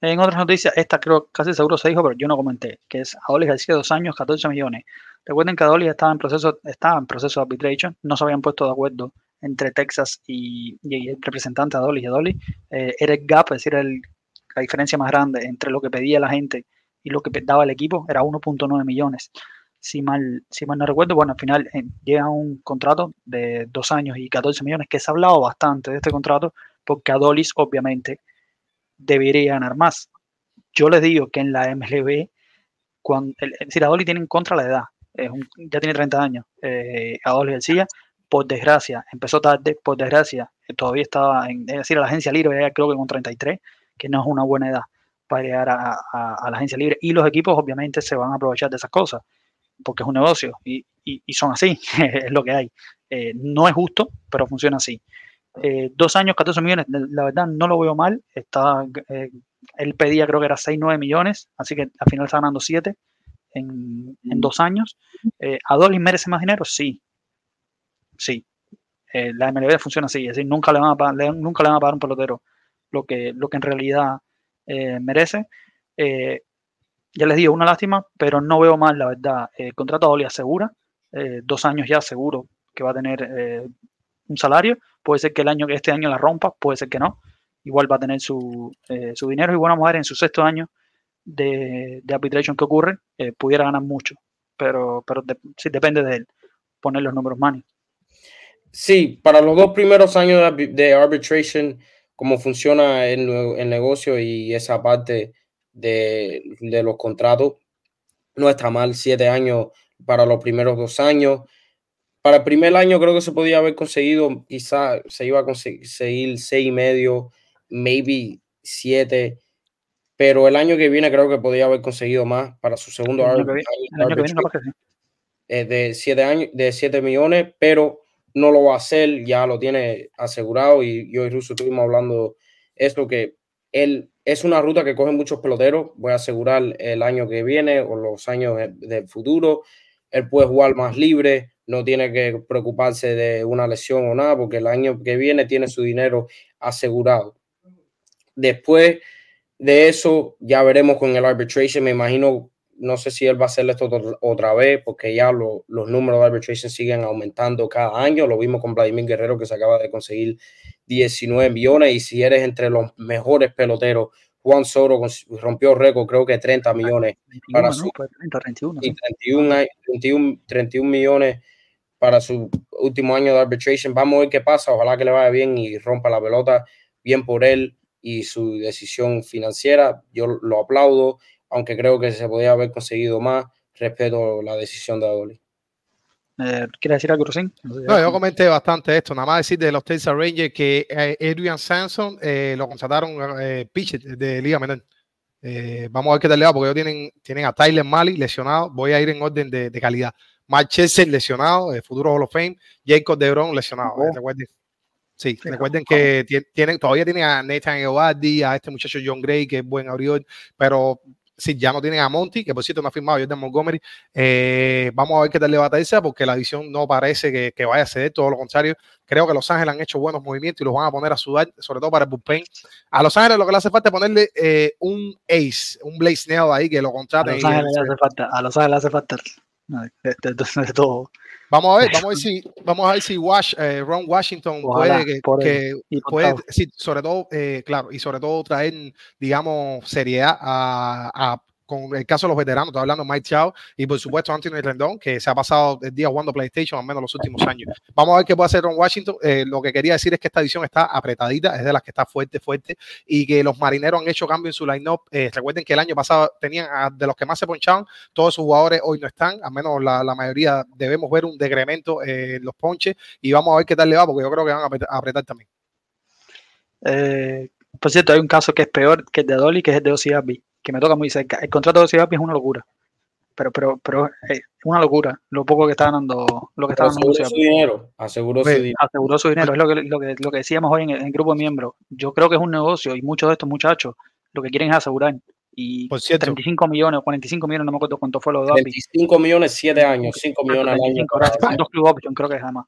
En otras noticias, esta creo casi seguro se dijo, pero yo no comenté, que es Adolis García, dos años, 14 millones. Recuerden que Adolis estaba en proceso, estaba en proceso de arbitration, no se habían puesto de acuerdo entre Texas y, el representante Adolis y Adolis. Eh, era el gap, es decir, la diferencia más grande entre lo que pedía la gente y lo que daba el equipo, era 1.9 millones. Si mal, si mal no recuerdo, bueno, al final eh, llega un contrato de dos años y 14 millones, que se ha hablado bastante de este contrato, porque Adolis, obviamente, debería ganar más. yo les digo que en la MLB, cuando, el, es decir, Adoli tiene en contra la edad, es ya tiene 30 años, eh, Adoli García, por desgracia, empezó tarde, por desgracia, todavía estaba, en, es decir, a la agencia libre, ya creo que con 33, que no es una buena edad para llegar a, a, la agencia libre. Y los equipos obviamente se van a aprovechar de esas cosas, porque es un negocio y, y, y son así, es lo que hay. Eh, no es justo, pero funciona así. Eh, dos años, 14 millones, la verdad no lo veo mal. Está, eh, él pedía creo que era 6, 9 millones, así que al final está ganando 7 en, en dos años. Eh, ¿Adolis merece más dinero? Sí. Sí. la MLB funciona así, es decir, nunca le van a pagar, nunca le van a pagar un pelotero lo que, lo que en realidad merece. Ya les digo, una lástima, pero no veo mal, la verdad. El contrato a Adolis asegura, dos años ya seguro que va a tener un salario Puede ser que el año este año la rompa, puede ser que no. Igual va a tener su, eh, su dinero y bueno, ver en su sexto año de, de arbitration que ocurre, eh, pudiera ganar mucho. Pero, pero sí depende de él poner los números money. Sí, para los dos primeros años de, arbitration, cómo funciona el, el, negocio y esa parte de, de los contratos, no está mal. Siete años para los primeros dos años para el primer año creo que se podía haber conseguido, quizá se iba a conseguir seis y medio, maybe siete, pero el año que viene creo que podía haber conseguido más para su segundo año. de siete años, de siete millones, pero no lo va a hacer, ya lo tiene asegurado y yo y Russo estuvimos hablando esto que él es una ruta que coge muchos peloteros, voy a asegurar el año que viene o los años del futuro, él puede jugar más libre, no tiene que preocuparse de una lesión o nada, porque el año que viene tiene su dinero asegurado. Después de eso, ya veremos con el arbitration. Me imagino, no sé si él va a hacer esto otra vez, porque ya los números de arbitration siguen aumentando cada año. Lo vimos con Vladimir Guerrero, que se acaba de conseguir 19 millones. Y si eres entre los mejores peloteros, Juan Soro rompió récord, creo que 30 millones para su 31, 31, 31 millones para su último año de arbitration. Vamos a ver qué pasa. Ojalá que le vaya bien y rompa la pelota bien por él y su decisión financiera. Yo lo aplaudo, aunque creo que se podía haber conseguido más. Respeto la decisión de Adoli. Eh, ¿Quieres decir algo, Rosín? No, yo comenté bastante esto. Nada más decir de los Texas Rangers que eh, Adrian Sanson eh, lo contrataron eh, pitcher de Liga Menor. Eh, vamos a ver qué tal le va, porque ellos tienen, tienen a Tyler Mali lesionado. Voy a ir en orden de, de calidad. Marchese lesionado, el futuro Hall of Fame, Jacob DeBron lesionado. Oh. Recuerden, sí, recuerden que tienen, todavía tienen a Nathan Eovaldi, a este muchacho John Gray, que es buen abridor, pero si ya no tienen a Monty, que por cierto no ha firmado Jordan Montgomery, eh, vamos a ver qué tal le va a esa porque la edición no parece que, que, vaya a ceder, todo lo contrario. Creo que Los Ángeles han hecho buenos movimientos y los van a poner a sudar, sobre todo para el bullpen. A Los Ángeles lo que le hace falta es ponerle eh, un ace, un Blaze Nail ahí que lo contraten. A Los Ángeles le hace falta, a Los Ángeles le hace falta de, todo. Vamos a ver, vamos a ver si, vamos a ver si Wash, eh, Ron Washington puede, que, puede sí, sobre todo, eh, claro, y sobre todo traer, digamos, seriedad a, a con el caso de los veteranos, estoy hablando de Mike Chao y por supuesto Anthony Rendón, que se ha pasado el día jugando PlayStation al menos los últimos años. Vamos a ver qué puede hacer Ron Washington. Eh, lo que quería decir es que esta edición está apretadita, es de las que está fuerte, fuerte, y que los marineros han hecho cambio en su line-up. Eh, recuerden que el año pasado tenían de los que más se ponchaban, todos sus jugadores hoy no están, al menos la, mayoría debemos ver un decremento en los ponches y vamos a ver qué tal le va, porque yo creo que van a apretar, también. Eh, por cierto, hay un caso que es peor que el de Dolly, que es el de OCB que me toca muy cerca. El contrato de Ciudad es una locura. Pero, pero, pero es una locura lo poco que está ganando, lo que está ganando aseguró su dinero, aseguró su dinero. Aseguró su dinero, es lo que, lo que, lo que decíamos hoy en el, grupo de miembros. Yo creo que es un negocio y muchos de estos muchachos lo que quieren es asegurar. Y 35 millones o 45 millones, no me acuerdo cuánto fue lo de 25 millones, 7 años, 5 millones al año. Dos club option, creo que es además.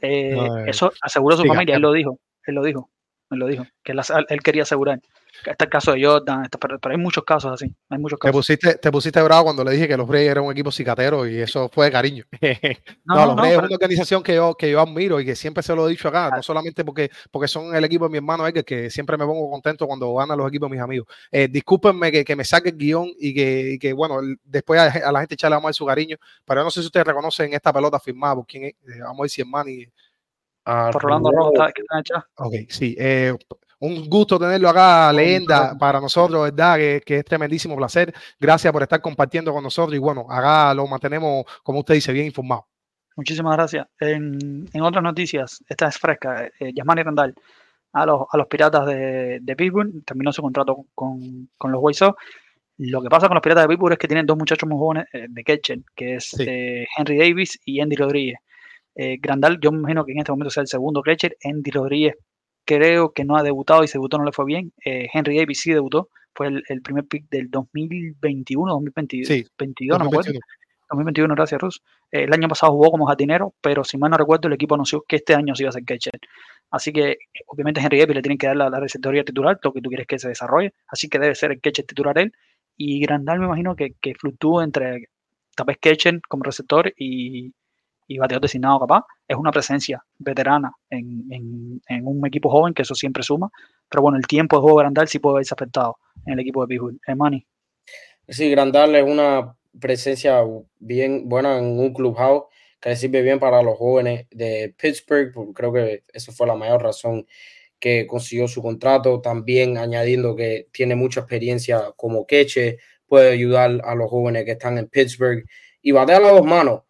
Eh, eso aseguró su familia, él lo dijo, él lo dijo, él lo dijo, que él, él quería asegurar. Este el caso de Jordan, pero, hay muchos casos así. Hay muchos casos. Te, pusiste, te pusiste bravo cuando le dije que los Braves eran un equipo cicatero y eso fue de cariño. no, los Braves es una organización que yo, que yo admiro y que siempre se lo he dicho acá, no solamente porque, porque son el equipo de mi hermano Edgar, que siempre me pongo contento cuando ganan los equipos de mis amigos. Eh, discúlpenme que, que, me saque el guion y que, que bueno, después a, la gente echarle vamos a su cariño, pero yo no sé si ustedes reconocen esta pelota firmada por quién es, eh, vamos a si es Manny. Ah, por Rolando Rojas, que está Ok, sí. Eh, un gusto tenerlo acá, leyenda, para nosotros, ¿verdad? Que, que, es tremendísimo placer. Gracias por estar compartiendo con nosotros y bueno, acá lo mantenemos, como usted dice, bien informado. Muchísimas gracias. En, en otras noticias, esta es fresca, eh, Yasmani Randall a los, a los Piratas de, de Pittsburgh, terminó su contrato con, con los White Sox. Lo que pasa con los Piratas de Pittsburgh es que tienen dos muchachos muy jóvenes eh, de catcher, que es eh, Henry Davis y Andy Rodríguez. Eh, Grandal, yo me imagino que en este momento sea el segundo catcher. Andy Rodríguez creo que no ha debutado y se debutó no le fue bien. Henry Davis sí debutó, fue el, primer pick del 2021, 2022, sí, 22, no me acuerdo. 2021, gracias Rus. el año pasado jugó como jardinero, pero si mal no recuerdo, el equipo anunció que este año sí iba a ser catcher. Así que, obviamente, Henry Davis le tienen que dar la, la receptoría titular, lo que tú quieres que se desarrolle. Así que debe ser el catcher titular él. Y Grandal me imagino que, que fluctúa entre tal vez catcher como receptor y, y bateador designado capaz. Es una presencia veterana en, en, un equipo joven, que eso siempre suma. Pero bueno, el tiempo de juego Grandal sí puede verse afectado en el equipo de Pittsburgh. ¿Eh, Manny? Sí, Grandal es una presencia bien buena en un clubhouse que sirve bien para los jóvenes de Pittsburgh. Creo que esa fue la mayor razón que consiguió su contrato. También añadiendo que tiene mucha experiencia como queche, puede ayudar a los jóvenes que están en Pittsburgh y batea a las dos manos.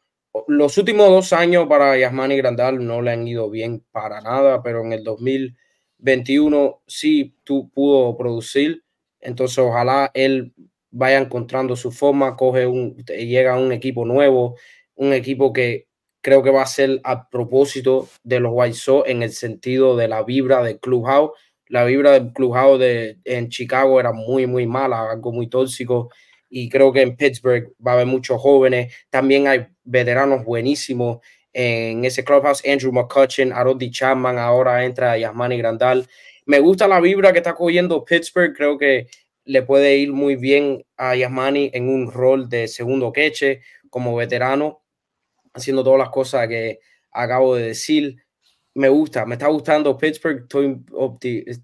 Los últimos dos años para Yasmani Grandal no le han ido bien para nada, pero en el 2021 sí tú pudo producir. Entonces, ojalá él vaya encontrando su forma, coge un, llega a un equipo nuevo, un equipo que creo que va a ser a propósito de los White Sox en el sentido de la vibra del clubhouse. La vibra del clubhouse de, en Chicago era muy, muy mala, algo muy tóxico. Y creo que en Pittsburgh va a haber muchos jóvenes. También hay veteranos buenísimos en ese clubhouse. Andrew McCutcheon, Arodi Chapman, ahora entra Yasmani Grandal. Me gusta la vibra que está cogiendo Pittsburgh. Creo que le puede ir muy bien a Yasmani en un rol de segundo queche como veterano haciendo todas las cosas que acabo de decir. Me gusta, me está gustando Pittsburgh,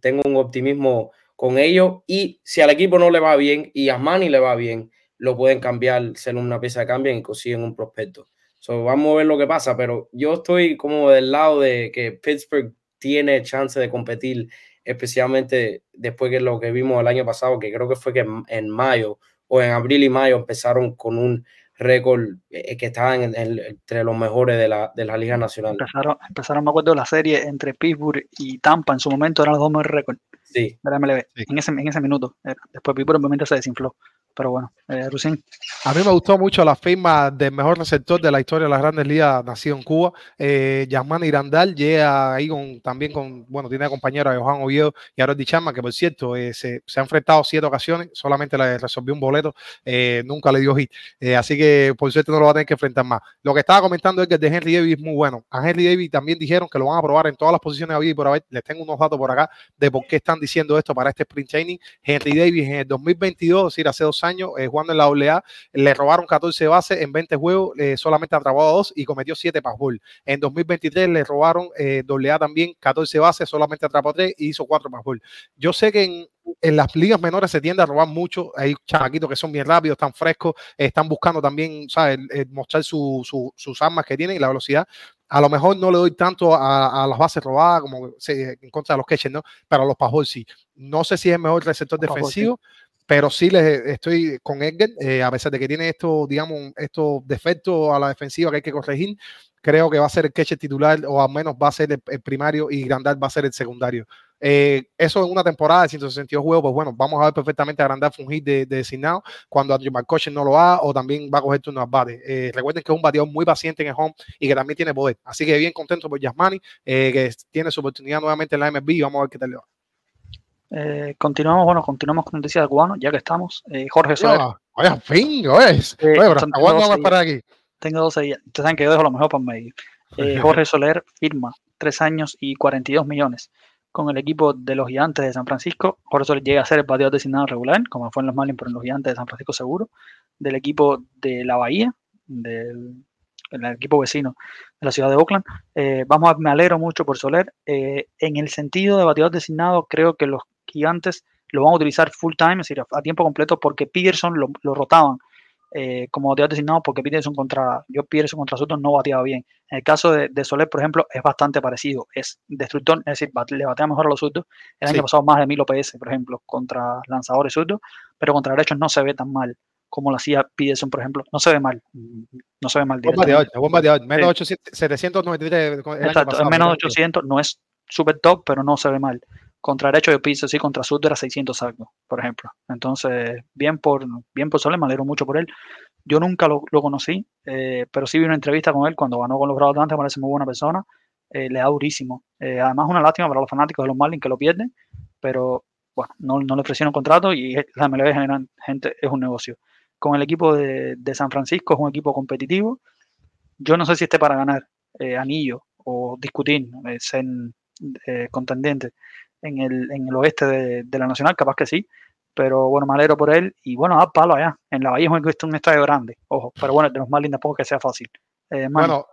tengo un optimismo con ellos y si al equipo no le va bien y Manny le va bien, lo pueden cambiar, ser una pieza de cambio y consiguen un prospecto. So, vamos a ver lo que pasa, pero yo estoy como del lado de que Pittsburgh tiene chance de competir, especialmente después de lo que vimos el año pasado, que creo que fue que en mayo o en abril y mayo empezaron con un récord eh, que estaban entre los mejores de la, de la Liga Nacional. Empezaron, empezaron, me acuerdo, la serie entre Pittsburgh y Tampa en su momento eran los dos mejores récords sí. de la MLB, en, ese, en ese minuto. Después Pittsburgh obviamente se desinfló. Pero bueno, eh, A mí me gustó mucho la firma del mejor receptor de la historia de las grandes ligas nacido en Cuba. Eh, Yasmani Irandal llega ahí con, también con, bueno, tiene compañero a Johan Oviedo y a Roddy Chama, que por cierto eh, se, se, ha enfrentado siete ocasiones, solamente le resolvió un boleto, eh, nunca le dio hit. así que por suerte no lo va a tener que enfrentar más. Lo que estaba comentando es que el de Henry Davis es muy bueno. A Henry Davis también dijeron que lo van a probar en todas las posiciones de haber. Les tengo unos datos por acá de por qué están diciendo esto para este sprint training. Henry Davis en el 2022, es decir, hace dos años, eh, jugando en la AA, le robaron 14 bases en 20 juegos, eh, solamente atrapó a dos y cometió 7 passball. En 2023 le robaron eh, AA también 14 bases, solamente atrapó a 3 y hizo 4 passball. Yo sé que en, en las ligas menores se tiende a robar mucho. Hay chamaquitos que son bien rápidos, están frescos, están buscando también, ¿sabes? mostrar su, su, sus armas que tienen y la velocidad. A lo mejor no le doy tanto a, a las bases robadas como en contra de los catchers, ¿no? Pero a los passball sí. No sé si es el mejor receptor defensivo, pero sí les estoy con Edgar, eh, a pesar de que tiene estos, digamos, estos defectos a la defensiva que hay que corregir, creo que va a ser el catcher titular o al menos va a ser el, primario y Grandal va a ser el secundario. Eh, eso en una temporada de 162 juegos, pues bueno, vamos a ver perfectamente a Grandal fungir de, de designado cuando Andrew McCutcheon no lo haga o también va a coger turno al bate. Eh, recuerden que es un bateador muy paciente en el home y que también tiene poder. Así que bien contento por Yasmani, que tiene su oportunidad nuevamente en la MLB y vamos a ver qué tal le va. Eh, continuamos, bueno, continuamos con noticias de cubano, ya que estamos. Eh, Jorge Soler. Vaya fin. Eh, para aquí? Tengo dos ahí. Ustedes saben que yo dejo lo mejor para medio. Eh, Jorge Soler firma tres años y 42 millones con el equipo de los Gigantes de San Francisco. Jorge Soler llega a ser el bateador designado regular, como fue en los Marlins, pero en los Gigantes de San Francisco seguro. Del equipo de la Bahía, del el equipo vecino de la ciudad de Oakland. vamos a, me alegro mucho por Soler. en el sentido de bateador designado, creo que los gigantes lo van a utilizar full time, es decir, a, tiempo completo, porque Peterson lo, rotaban eh, como bateador designado porque Peterson contra, yo Peterson contra Sutton no bateaba bien. En el caso de, Soler, por ejemplo, es bastante parecido. Es destructor, es decir, le batea mejor a los surdos. El año pasado más de 1000 OPS, por ejemplo, contra lanzadores surdos, pero contra derechos no se ve tan mal como lo hacía Peterson, por ejemplo. No se ve mal. No se ve mal. Buen bateador, buen bateador. Menos 800, 793. Exacto, menos de 800 no es super top, pero no se ve mal contra derecho de piso, sí, contra sur era 600 algo, por ejemplo. Entonces, bien por, bien por Soler, me alegro mucho por él. Yo nunca lo, conocí, eh, pero sí vi una entrevista con él cuando ganó con los Bravos de parece muy buena persona, eh, le da durísimo. Eh, además, una lástima para los fanáticos de los Marlins que lo pierden, pero bueno, no, le ofrecieron contrato y la MLB general, gente, es un negocio. Con el equipo de, San Francisco es un equipo competitivo. Yo no sé si esté para ganar anillo o discutir, ser contendiente en el, en el oeste de, la Nacional, capaz que sí, pero bueno, me alegro por él y bueno, a palo allá, en la Bahía es un estadio grande, ojo, pero bueno, de los más lindos tampoco que sea fácil. Eh, bueno,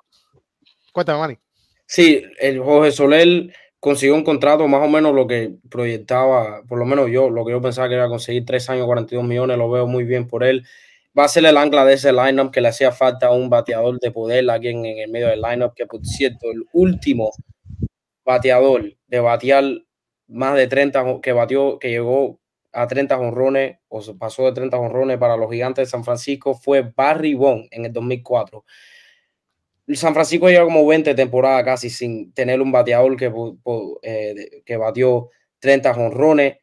cuéntame, Manny. Sí, el Jorge Soler consiguió un contrato más o menos lo que proyectaba, por lo menos yo, lo que yo pensaba que iba a conseguir, tres años, 42 millones, lo veo muy bien por él. Va a ser el ancla de ese lineup que le hacía falta a un bateador de poder aquí en, en el medio del lineup, que por cierto, el último bateador de batear más de 30 que batió, que llegó a 30 jonrones o pasó de 30 jonrones para los gigantes de San Francisco fue Barry Bond en el 2004. San Francisco lleva como 20 temporadas casi sin tener un bateador que, eh, que batió 30 jonrones.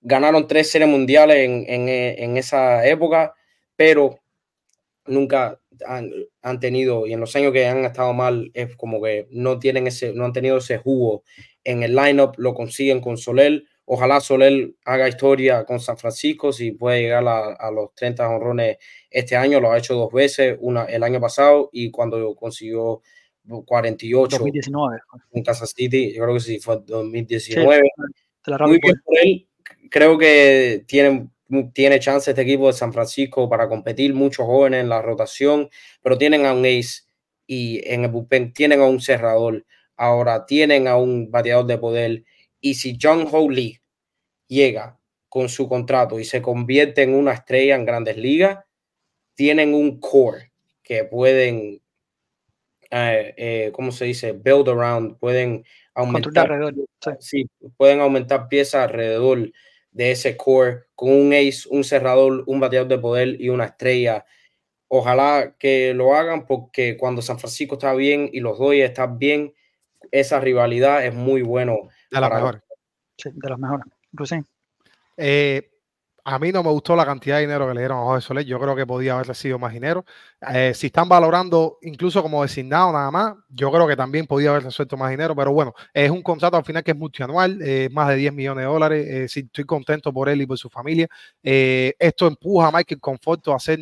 Ganaron tres series mundiales en, en, en esa época, pero nunca han, han, tenido, y en los años que han estado mal, es como que no tienen ese, no han tenido ese jugo en el lineup lo consiguen con Soler. Ojalá Soler haga historia con San Francisco si puede llegar a, los 30 honrones este año. Lo ha hecho dos veces, una el año pasado y cuando consiguió 48 2019. en Kansas City, yo creo que sí fue 2019. Muy bien por él. Creo que tiene, tiene chance este equipo de San Francisco para competir, muchos jóvenes en la rotación, pero tienen a un ace y en el bullpen tienen a un cerrador ahora tienen a un bateador de poder y si John Holy llega con su contrato y se convierte en una estrella en grandes ligas, tienen un core que pueden, eh, eh, ¿cómo se dice? Build around, pueden aumentar, sí. pueden aumentar piezas alrededor de ese core con un ace, un cerrador, un bateador de poder y una estrella. Ojalá que lo hagan porque cuando San Francisco está bien y los Dodgers están bien, esa rivalidad es muy bueno. De las mejores. Sí, de las mejores. Eh, a mí no me gustó la cantidad de dinero que le dieron a José Soler. Yo creo que podía haber recibido más dinero. Eh, si están valorando incluso como designado nada más, yo creo que también podía haber resuelto más dinero. Pero bueno, es un contrato al final que es multianual, eh, más de 10 millones de dólares. Eh, sí, estoy contento por él y por su familia. esto empuja a Michael Conforto a hacer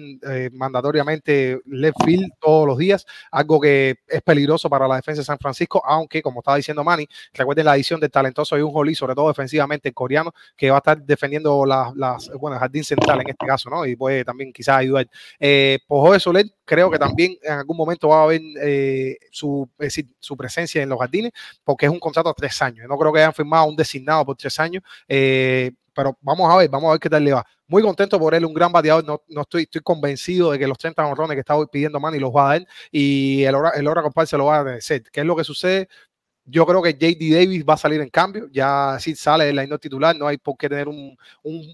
mandatoriamente left field todos los días, algo que es peligroso para la defensa de San Francisco. Aunque, como estaba diciendo Manny, recuerden la edición del talentoso y un Jolie, sobre todo defensivamente el coreano, que va a estar defendiendo las bueno, jardín central en este caso, ¿no? Y puede también quizás ayudar. Eh, pues de Soler creo que también en algún momento va a haber eh, su, su presencia en los jardines, porque es un contrato a tres años. No creo que hayan firmado un designado por tres años. Eh, pero vamos a ver, vamos a ver qué tal le va. Muy contento por él, un gran bateador. No, no estoy, estoy convencido de que los 30 honrones que estaba pidiendo Manny los va a dar y el hora, el hora se lo va a hacer. ¿Qué es lo que sucede? Yo creo que JD Davis va a salir en cambio. Ya si sale el line titular, no hay por qué tener un,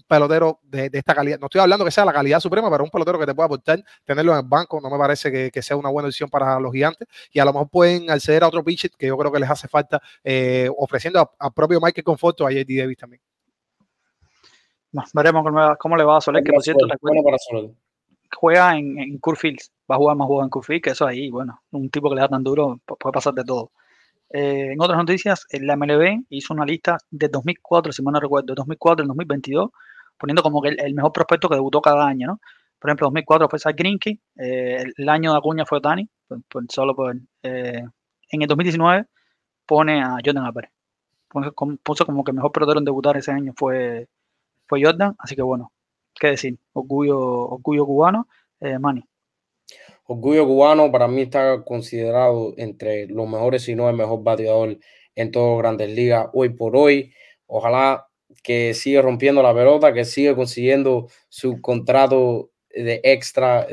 pelotero de, esta calidad. No estoy hablando que sea la calidad suprema, pero un pelotero que te pueda aportar, tenerlo en el banco, no me parece que, sea una buena decisión para los gigantes. Y a lo mejor pueden acceder a otro pitcher que yo creo que les hace falta, eh, ofreciendo al propio Michael Conforto a JD Davis también. veremos cómo, le va a Soler, que por cierto, juega en, en Curfields, va a jugar más juegos en Curfield, que eso ahí, bueno, un tipo que le da tan duro puede pasar de todo. Eh, en otras noticias, la MLB hizo una lista de 2004, si mal no recuerdo, de 2004 al 2022, poniendo como que el, mejor prospecto que debutó cada año, ¿no? Por ejemplo, 2004 fue Zach Greinke, eh, el año de Acuña fue Dani, solo por, eh, en el 2019 pone a Jordan Álvarez. Puso como que el mejor pelotero en debutar ese año fue, fue Jordan, así que bueno, qué decir, orgullo, orgullo cubano, Manny. Orgullo cubano para mí está considerado entre los mejores, si no el mejor bateador en todas grandes ligas hoy por hoy. Ojalá que siga rompiendo la pelota, que siga consiguiendo su contrato de extra,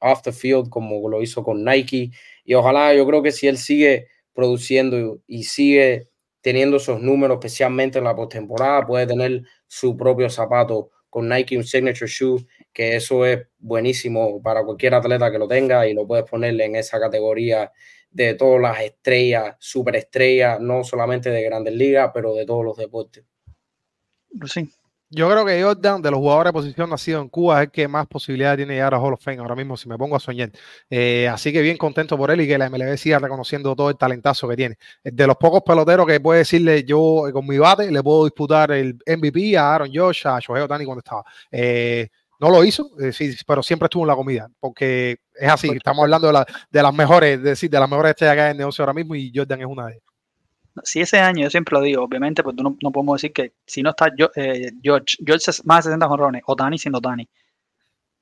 off the field, como lo hizo con Nike. Y ojalá, yo creo que si él sigue produciendo y sigue teniendo esos números, especialmente en la postemporada, puede tener su propio zapato con Nike, un signature shoe, que eso es buenísimo para cualquier atleta que lo tenga y lo puedes ponerle en esa categoría de todas las estrellas, superestrellas, no solamente de grandes ligas, pero de todos los deportes. Pues sí. Yo creo que Jordan, de los jugadores de posición nacido en Cuba, es el que más posibilidades tiene de llegar a Hall of Fame ahora mismo, si me pongo a soñar. Eh, así que bien contento por él y que la MLB siga reconociendo todo el talentazo que tiene. De los pocos peloteros que puede decirle yo con mi bate, le puedo disputar el MVP a Aaron Josh, a Shohei Otani cuando estaba. Eh, no lo hizo, eh, sí, pero siempre estuvo en la comida, porque es así, estamos hablando de, la, de las mejores, es decir, de las mejores estrellas que hay en el negocio ahora mismo y Jordan es una de ellas. Si ese año, yo siempre lo digo, obviamente, pues no, no podemos decir que si no está eh, George, George más de 60 jonrones, o Dani siendo Dani.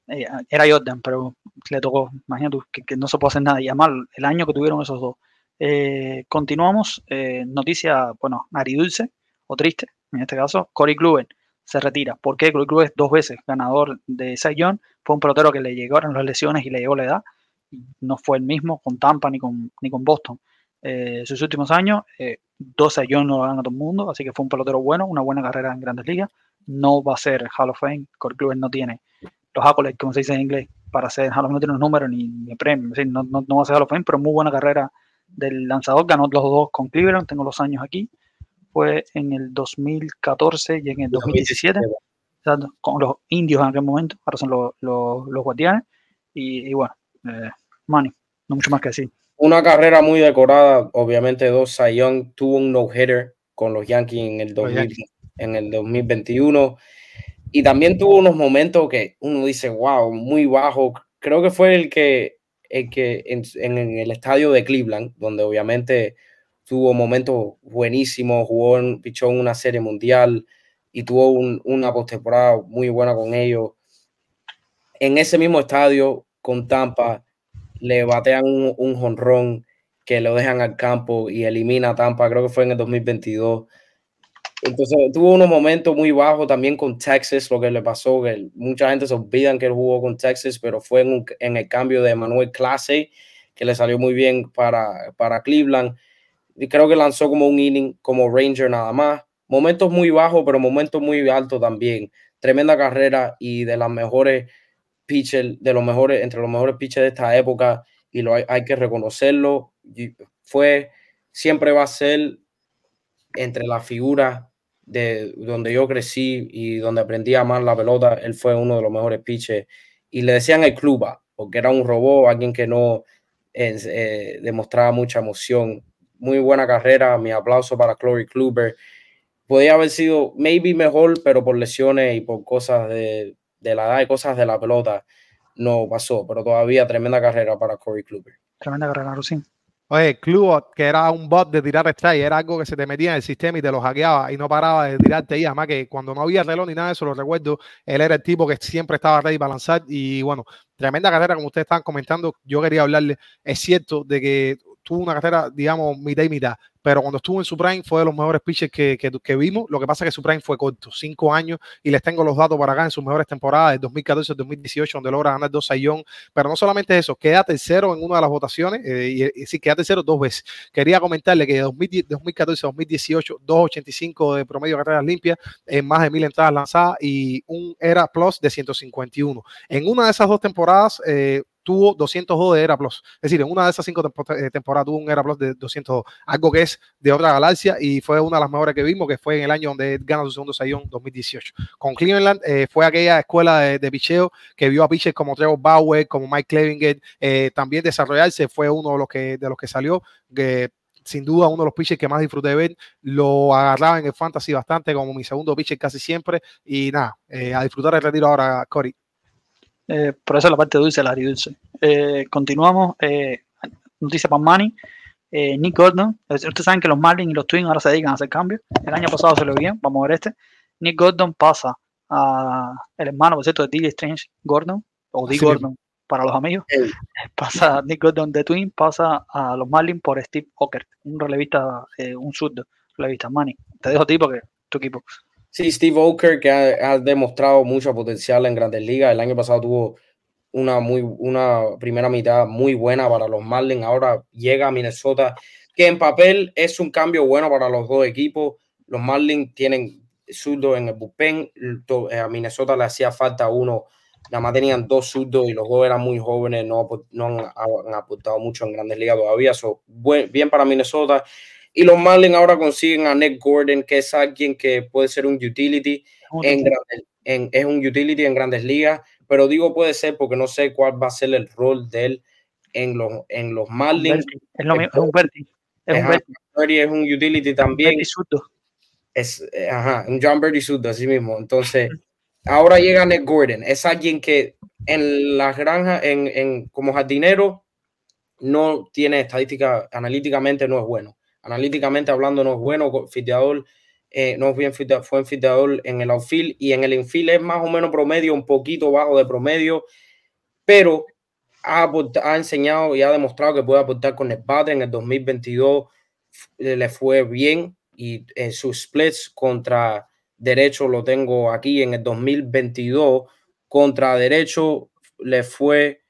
Eh, era Jordan, pero le tocó, imagínate que, que, no se puede hacer nada. Y además, el año que tuvieron esos dos. continuamos, noticia, bueno, Dulce o triste, en este caso, Corey Kluber se retira. ¿Por qué? Club es dos veces ganador de Cy Fue un pelotero que le llegaron las lesiones y le llegó la edad. No fue el mismo con Tampa ni con, ni con Boston. Eh, sus últimos años, eh, dos Cy no lo gana todo el mundo, así que fue un pelotero bueno, una buena carrera en grandes ligas. No va a ser Hall of Fame. Kluber no tiene los accolades, como se dice en inglés, para ser Hall of Fame, no tiene los números ni, ni premio. no, no, no va a ser Hall of Fame, pero muy buena carrera del lanzador. Ganó los dos con Cleveland, tengo los años aquí fue en el 2014 y en el 2017, con los indios en aquel momento, ahora son los, los, guardianes, y, bueno, eh, Manny, no mucho más que decir. Una carrera muy decorada, obviamente dos Young tuvo un no-hitter con los Yankees en el, en el 2021 y también tuvo unos momentos que uno dice, wow, muy bajo. Creo que fue el que, el que en, en el estadio de Cleveland, donde obviamente tuvo momentos buenísimos, jugó en, pichó en una serie mundial y tuvo una postemporada muy buena con ellos. En ese mismo estadio con Tampa le batean un, jonrón que lo dejan al campo y elimina a Tampa, creo que fue en el 2022. Entonces tuvo unos momentos muy bajos también con Texas, lo que le pasó, que mucha gente se olvida que él jugó con Texas, pero fue en, en el cambio de Manuel Clase, que le salió muy bien para, para Cleveland creo que lanzó como un inning como Ranger nada más. Momentos muy bajos, pero momentos muy altos también. Tremenda carrera y de las mejores pitchers, de los mejores, entre los mejores pitchers de esta época, y lo hay, hay que reconocerlo. fue, siempre va a ser entre las figuras de donde yo crecí y donde aprendí a amar la pelota, él fue uno de los mejores pitchers. Y le decían el cluba, porque era un robot, alguien que no eh, eh, demostraba mucha emoción muy buena carrera. Mi aplauso para Chloe Kluber. Podía haber sido maybe mejor, pero por lesiones y por cosas de, de la edad y cosas de la pelota no pasó. Pero todavía tremenda carrera para Corey Kluber. Tremenda carrera, Rusín. Oye, Club, que era un bot de tirar strike, era algo que se te metía en el sistema y te lo hackeaba y no paraba de tirarte ahí. Además que cuando no había reloj ni nada de eso, lo recuerdo, él era el tipo que siempre estaba ready para lanzar y bueno, tremenda carrera como ustedes estaban comentando. Yo quería hablarle, es cierto de que tuvo una carrera, digamos, mitad y mitad, pero cuando estuvo en su prime fue de los mejores pitchers que, que, vimos. Lo que pasa es que su prime fue corto, cinco años, y les tengo los datos para acá en sus mejores temporadas, de 2014 2018, donde logra ganar dos sayón. Pero no solamente eso, queda tercero en una de las votaciones, eh, y, sí, queda tercero dos veces. Quería comentarle que de 2014 2018, 2.85 de promedio de carreras limpias, en más de mil entradas lanzadas y un ERA Plus de 151. En una de esas dos temporadas, eh, tuvo 202 de Era Plus. Es decir, en una de esas cinco eh, temporadas tuvo un Era Plus de 202, algo que es de otra galaxia y fue una de las mejores que vimos, que fue en el año donde gana su segundo sayón 2018. Con Cleveland eh, fue aquella escuela de, de, picheo que vio a pitchers como Trevor Bauer, como Mike Clevinger, eh, también desarrollarse, fue uno de los que, de los que salió. que sin duda uno de los pitchers que más disfruté de ver, lo agarraba en el fantasy bastante como mi segundo pitcher casi siempre y nada, a disfrutar el retiro ahora, Cory. Eh, por eso la parte dulce, la agridulce. Eh, continuamos. Eh, noticia para Manny. Eh, Nick Gordon. Ustedes saben que los Marlins y los Twins ahora se dedican a hacer cambios. El año pasado se lo bien. Vamos a ver este. Nick Gordon pasa a el hermano, por cierto, de D. Strange Gordon. O D. Gordon para los amigos. Pasa Nick Gordon de Twins. Pasa a los Marlins por Steve Ocker. Un relevista, un surdo relevista. Manny. Te dejo a ti porque tu equipo. Sí, Steve Oker, que ha, demostrado mucho potencial en grandes ligas. El año pasado tuvo una, muy, una primera mitad muy buena para los Marlins. Ahora llega a Minnesota, que en papel es un cambio bueno para los dos equipos. Los Marlins tienen zurdo en el bullpen. Eh, a Minnesota le hacía falta uno. Nada más tenían dos zurdos y los dos eran muy jóvenes. No, no han, aportado mucho en grandes ligas todavía. So, bien para Minnesota. Y los Marlins ahora consiguen a Nick Gordon, que es alguien que puede ser un utility en, en, es un utility en grandes ligas, pero digo puede ser porque no sé cuál va a ser el rol de él en los, en los Marlins. Es, lo mismo, es un Berti. Es, un es un utility también. Es, eh, ajá, un John Birdie Sudo, así mismo. Entonces, ahora llega Nick Gordon. Es alguien que en las granjas, en, en, como jardinero, no tiene estadística, analíticamente no es bueno analíticamente hablando no es bueno, fiteador, eh, no es bien fue fiteador en el outfield y en el infield es más o menos promedio, un poquito bajo de promedio, pero ha, ha enseñado y ha demostrado que puede aportar con el bate. En el 2022 le fue bien y en sus splits contra derecho lo tengo aquí. En el 2022 contra derecho le fue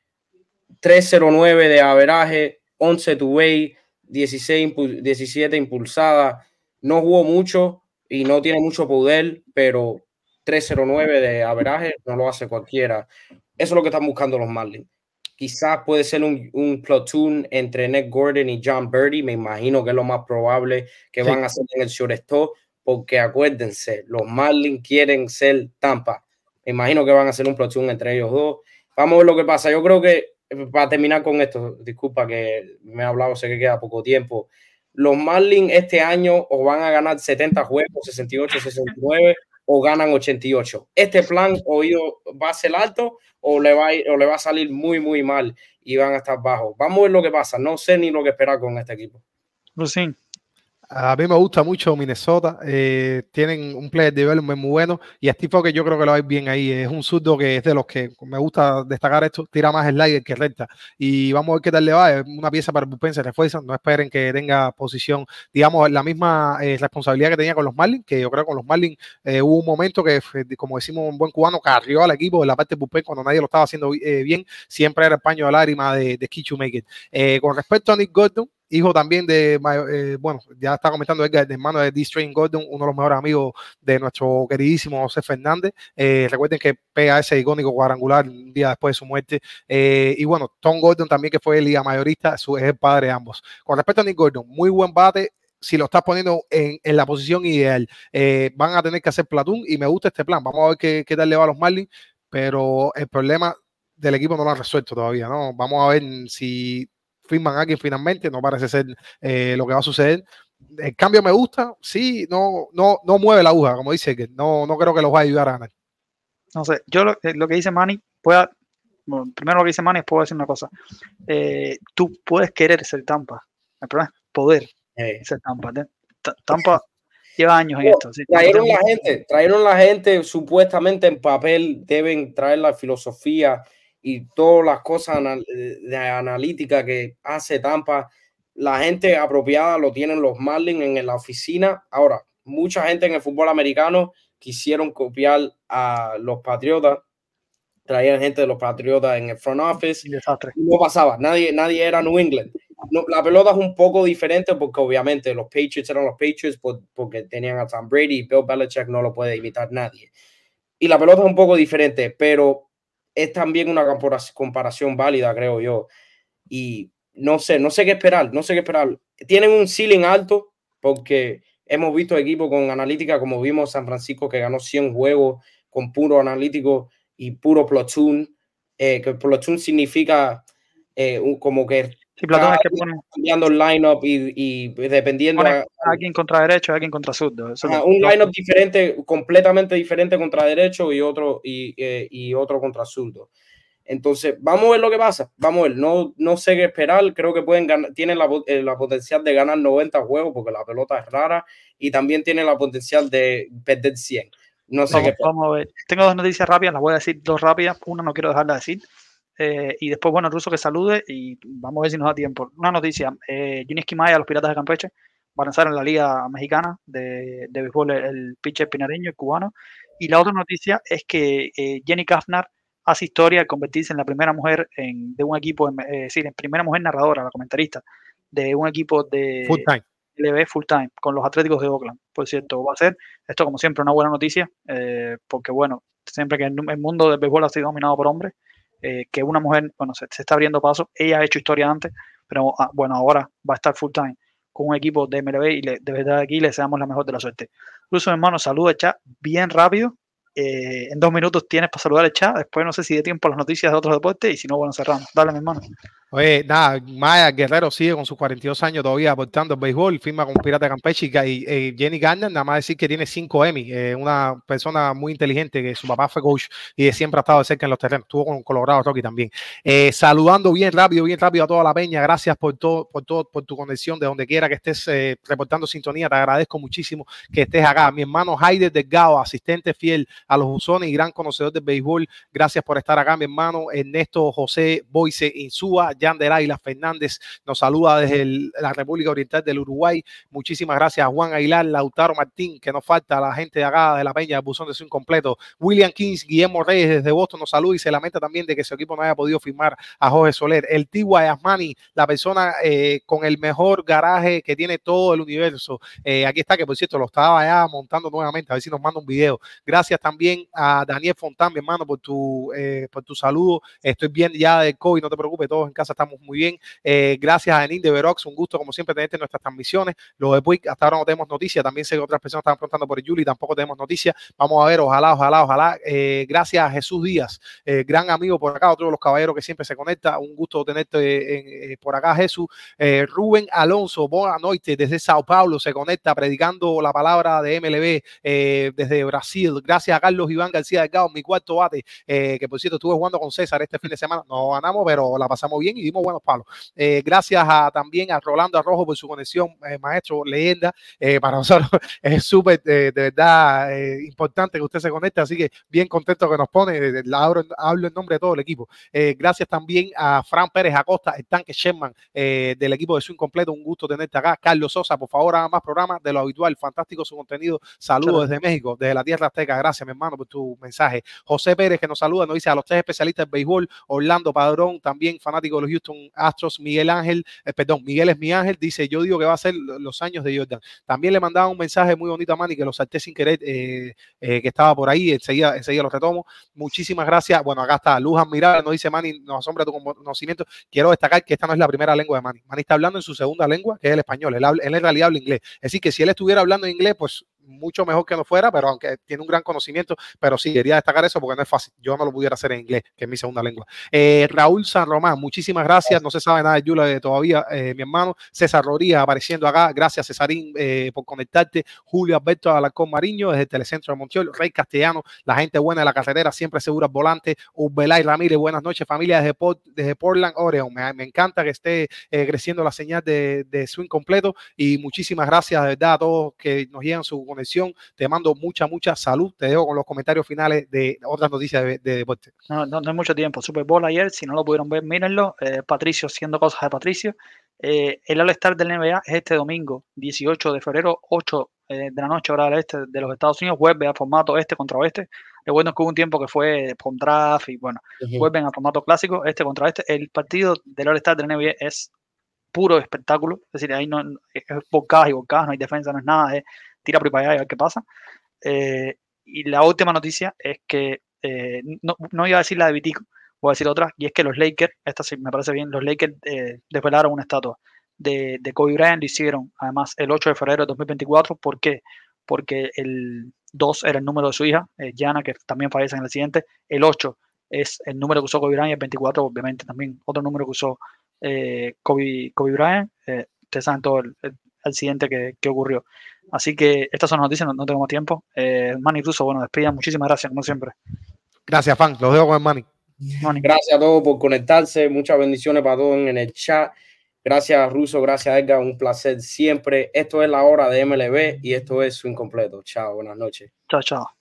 309 de averaje, 11 to way, 16, 17 impulsada. No jugó mucho y no tiene mucho poder, pero 309 de averaje no lo hace cualquiera. Eso es lo que están buscando los Marlins. Quizás puede ser un, un platoon entre Nick Gordon y John Birdie. Me imagino que es lo más probable que van a hacer en el shortstop, porque acuérdense, los Marlins quieren ser Tampa. Me imagino que van a hacer un platoon entre ellos dos. Vamos a ver lo que pasa. Yo creo que para terminar con esto, disculpa que me he hablado, sé que queda poco tiempo. Los Marlins este año o van a ganar 70 juegos, 68, 69, o ganan 88. Este plan oído va a ser alto o le va a, o le va a salir muy, muy mal y van a estar bajos. Vamos a ver lo que pasa. No sé ni lo que esperar con este equipo. Lucín. A mí me gusta mucho Minnesota. Eh, tienen un player development muy bueno. Y a Steve que yo creo que lo hay bien ahí. Es un surdo que es de los que me gusta destacar esto. Tira más slider que recta. Y vamos a ver qué tal le va. Es una pieza para el se refuerza. No esperen que tenga posición, digamos, la misma eh, responsabilidad que tenía con los Marlins. Que yo creo que con los Marlins eh, hubo un momento que, como decimos un buen cubano, carrió al equipo en la parte de bullpen cuando nadie lo estaba haciendo bien. Siempre era el paño de lágrima de, de Kichu It. con respecto a Nick Gordon, hijo también de, eh, bueno, ya está comentando Edgar, de hermano de D-Strain Gordon, uno de los mejores amigos de nuestro queridísimo José Fernández. Eh, recuerden que pega ese icónico cuadrangular un día después de su muerte. Eh, y bueno, Tom Gordon también, que fue el liga mayorista, su, es el padre de ambos. Con respecto a Nick Gordon, muy buen bate, si lo estás poniendo en, en la posición ideal, van a tener que hacer platón y me gusta este plan. Vamos a ver qué, qué tal le va a los Marlins, pero el problema del equipo no lo han resuelto todavía, ¿no? Vamos a ver si firman a alguien finalmente, no parece ser eh, lo que va a suceder. El cambio me gusta, sí, no, no, no mueve la aguja, como dice, que no, no creo que los va a ayudar a ganar. No sé, yo lo, eh, que dice Manny, pueda, primero lo que dice Manny, puedo decir una cosa. Eh, tú puedes querer ser Tampa, el problema es poder ser Tampa. Tampa lleva años en esto. trajeron la gente, trajeron la gente supuestamente en papel, deben traer la filosofía y todas las cosas de analítica que hace Tampa, la gente apropiada lo tienen los Marlins en la oficina. Ahora, mucha gente en el fútbol americano quisieron copiar a los Patriotas, traían gente de los Patriotas en el front office. No pasaba, nadie, nadie era New England. la pelota es un poco diferente porque obviamente los Patriots eran los Patriots porque tenían a Tom Brady y Bill Belichick no lo puede imitar nadie. Y la pelota es un poco diferente, pero es también una comparación válida, creo yo. Y no sé, no sé qué esperar, no sé qué esperar. Tienen un ceiling alto porque hemos visto equipos con analítica, como vimos San Francisco, que ganó 100 juegos con puro analítico y puro platoon, eh, que platoon significa eh, como que Sí, Platón es que pone... cambiando el lineup y, y dependiendo. a, alguien contra derecho, alguien contra zurdo. un lineup diferente, completamente diferente contra derecho y otro, y, eh, y otro contra zurdo. Entonces, vamos a ver lo que pasa. Vamos a ver. No, no sé qué esperar. Creo que pueden ganar, tienen la, eh, la, potencial de ganar 90 juegos porque la pelota es rara y también tienen la potencial de perder 100. No sé qué Vamos a ver. Tengo dos noticias rápidas, las voy a decir dos rápidas. Una no quiero dejarla de decir. Eh, y después, bueno, el ruso que salude y vamos a ver si nos da tiempo. Una noticia, eh, Maya, los Piratas de Campeche, van a estar en la Liga Mexicana de, de béisbol el, pitcher pinareño, el cubano. Y la otra noticia es que eh, Jenny Kafnar hace historia al convertirse en la primera mujer en, de un equipo, es decir, en primera mujer narradora, la comentarista, de un equipo de full time. LB full time con los Atléticos de Oakland. Por cierto, va a ser esto como siempre una buena noticia, eh, porque bueno, siempre que el mundo del béisbol ha sido dominado por hombres, eh, que una mujer, bueno, se, está abriendo paso, ella ha hecho historia antes, pero ah, bueno, ahora va a estar full time con un equipo de MLB y de verdad aquí le deseamos la mejor de la suerte. Incluso, hermano, saluda chat bien rápido eh, en dos minutos tienes para saludar el chat. Después no sé si de tiempo las noticias de otros deportes y si no, bueno, cerramos. Dale, mi hermano. Oye, nada, Maya Guerrero sigue con sus 42 años todavía aportando el béisbol, firma con Pirata Campeche y eh, Jenny Garner, nada más decir que tiene 5 Emmy, eh, una persona muy inteligente, que su papá fue coach y siempre ha estado de cerca en los terrenos, estuvo con Colorado Rocky también. Eh, saludando bien rápido, bien rápido a toda la peña, gracias por todo, por todo, por tu conexión, de donde quiera que estés reportando sintonía, te agradezco muchísimo que estés acá. Mi hermano Heider Delgado, asistente fiel a los Usones y gran conocedor del béisbol, gracias por estar acá, mi hermano Ernesto José Boise Insúa, Yander Águila Fernández nos saluda desde la República Oriental del Uruguay. Muchísimas gracias a Juan Aguilar, Lautaro Martín, que nos falta, la gente de acá de la Peña, del Buzón de su incompleto. William Kings, Guillermo Reyes desde Boston nos saluda y se lamenta también de que su equipo no haya podido firmar a Jorge Soler. El Tigua Yasmani, la persona eh, con el mejor garaje que tiene todo el universo. Eh, aquí está, que por cierto lo estaba ya montando nuevamente, a ver si nos manda un video. Gracias también a Daniel Fontán, mi hermano, por tu, eh, por tu saludo. Estoy bien ya de COVID, no te preocupes, todos en casa estamos muy bien. Eh, gracias a Enin de Verox, un gusto como siempre tenerte en nuestras transmisiones. Lo de Puig, hasta ahora no tenemos noticias. También sé que otras personas están preguntando por Juli, tampoco tenemos noticias. Vamos a ver, ojalá, ojalá, ojalá. Eh, gracias a Jesús Díaz, eh, gran amigo por acá, otro de los caballeros que siempre se conecta. Un gusto tenerte por acá, Jesús. Rubén Alonso, buenas noches, desde Sao Paulo, se conecta predicando la palabra de MLB desde Brasil. Gracias a Carlos Iván García Delgado, mi cuarto bate, que por cierto estuve jugando con César este fin de semana. No ganamos, pero la pasamos bien y dimos buenos palos. Eh, gracias a, también a Rolando Arrojo por su conexión, eh, maestro, leyenda. Eh, para nosotros es súper, de verdad, importante que usted se conecte, así que bien contento que nos pone. Hablo, hablo en nombre de todo el equipo. gracias también a Fran Pérez Acosta, el tanque Sherman del equipo de Swing Completo. Un gusto tenerte acá. Carlos Sosa, por favor, haga más programas de lo habitual. Fantástico su contenido. Saludos desde México, desde la tierra azteca. Gracias, mi hermano, por tu mensaje. José Pérez, que nos saluda, nos dice a los tres especialistas de béisbol. Orlando Padrón, también fanático de Houston Astros Miguel Ángel, eh, perdón, Miguel es mi ángel, dice, yo digo que va a ser los años de Jordan. También le mandaba un mensaje muy bonito a Manny, que lo salté sin querer, eh, eh, que estaba por ahí, enseguida, enseguida lo retomo. Muchísimas gracias. Bueno, acá está Luz Admirable, nos dice Manny, nos asombra tu conocimiento. Quiero destacar que esta no es la primera lengua de Manny. Manny está hablando en su segunda lengua, que es el español. Él, él en realidad habla inglés. Es decir, que si él estuviera hablando inglés, pues mucho mejor que no fuera, pero aunque tiene un gran conocimiento, pero sí quería destacar eso porque no es fácil. Yo no lo pudiera hacer en inglés, que es mi segunda lengua. Eh, Raúl San Román, muchísimas gracias. No se sabe nada de Yula todavía, eh, mi hermano. César Rodríguez apareciendo acá. Gracias, Cesarín, eh, por conectarte. Julio Alberto Alarcón Mariño, desde el Telecentro de Montiel. Rey Castellano, la gente buena de la carretera, siempre segura volante. Ubelay Ramírez, buenas noches, familia desde, desde Portland, Oregon. Me, encanta que esté creciendo la señal de, de swing completo y muchísimas gracias de verdad a todos que nos llegan su conexión. Te mando mucha, mucha salud. Te dejo con los comentarios finales de otras noticias de, deporte. No, no, no, hay mucho tiempo. Super Bowl ayer, si no lo pudieron ver, mírenlo. Eh, Patricio haciendo cosas de Patricio. Eh, el All-Star del NBA es este domingo, 18 de febrero, 8 eh, de la noche, hora del este de los Estados Unidos. Vuelve a formato este contra oeste. Lo bueno es que hubo un tiempo que fue con draft y bueno, vuelven a formato clásico, este contra este. El partido del All-Star del NBA es puro espectáculo. Es decir, ahí no es bocadas y bocadas, no hay defensa, no es nada, es tira por allá y a ver qué pasa. Eh, y la última noticia es que, eh, no, no, iba a decir la de Vitico, voy a decir otra, y es que los Lakers, esta sí me parece bien, los Lakers eh, desvelaron una estatua de, de Kobe Bryant, lo hicieron además el 8 de febrero de 2024, ¿por qué? Porque el 2 era el número de su hija, eh, Jana, que también fallece en el siguiente, el 8 es el número que usó Kobe Bryant, el 24 obviamente también otro número que usó Kobe, Kobe Bryant, ustedes saben todo el, el, siguiente que, que ocurrió. Así que estas son las noticias, no, tengo más tiempo. Eh, Manny Russo, bueno, despida. Muchísimas gracias, como siempre. Gracias, Fan. Los dejo con el Manny. Gracias a todos por conectarse. Muchas bendiciones para todos en el chat. Gracias, Russo. Gracias, Edgar. Un placer siempre. Esto es la hora de MLB y esto es su incompleto. Chao, buenas noches. Chao, chao.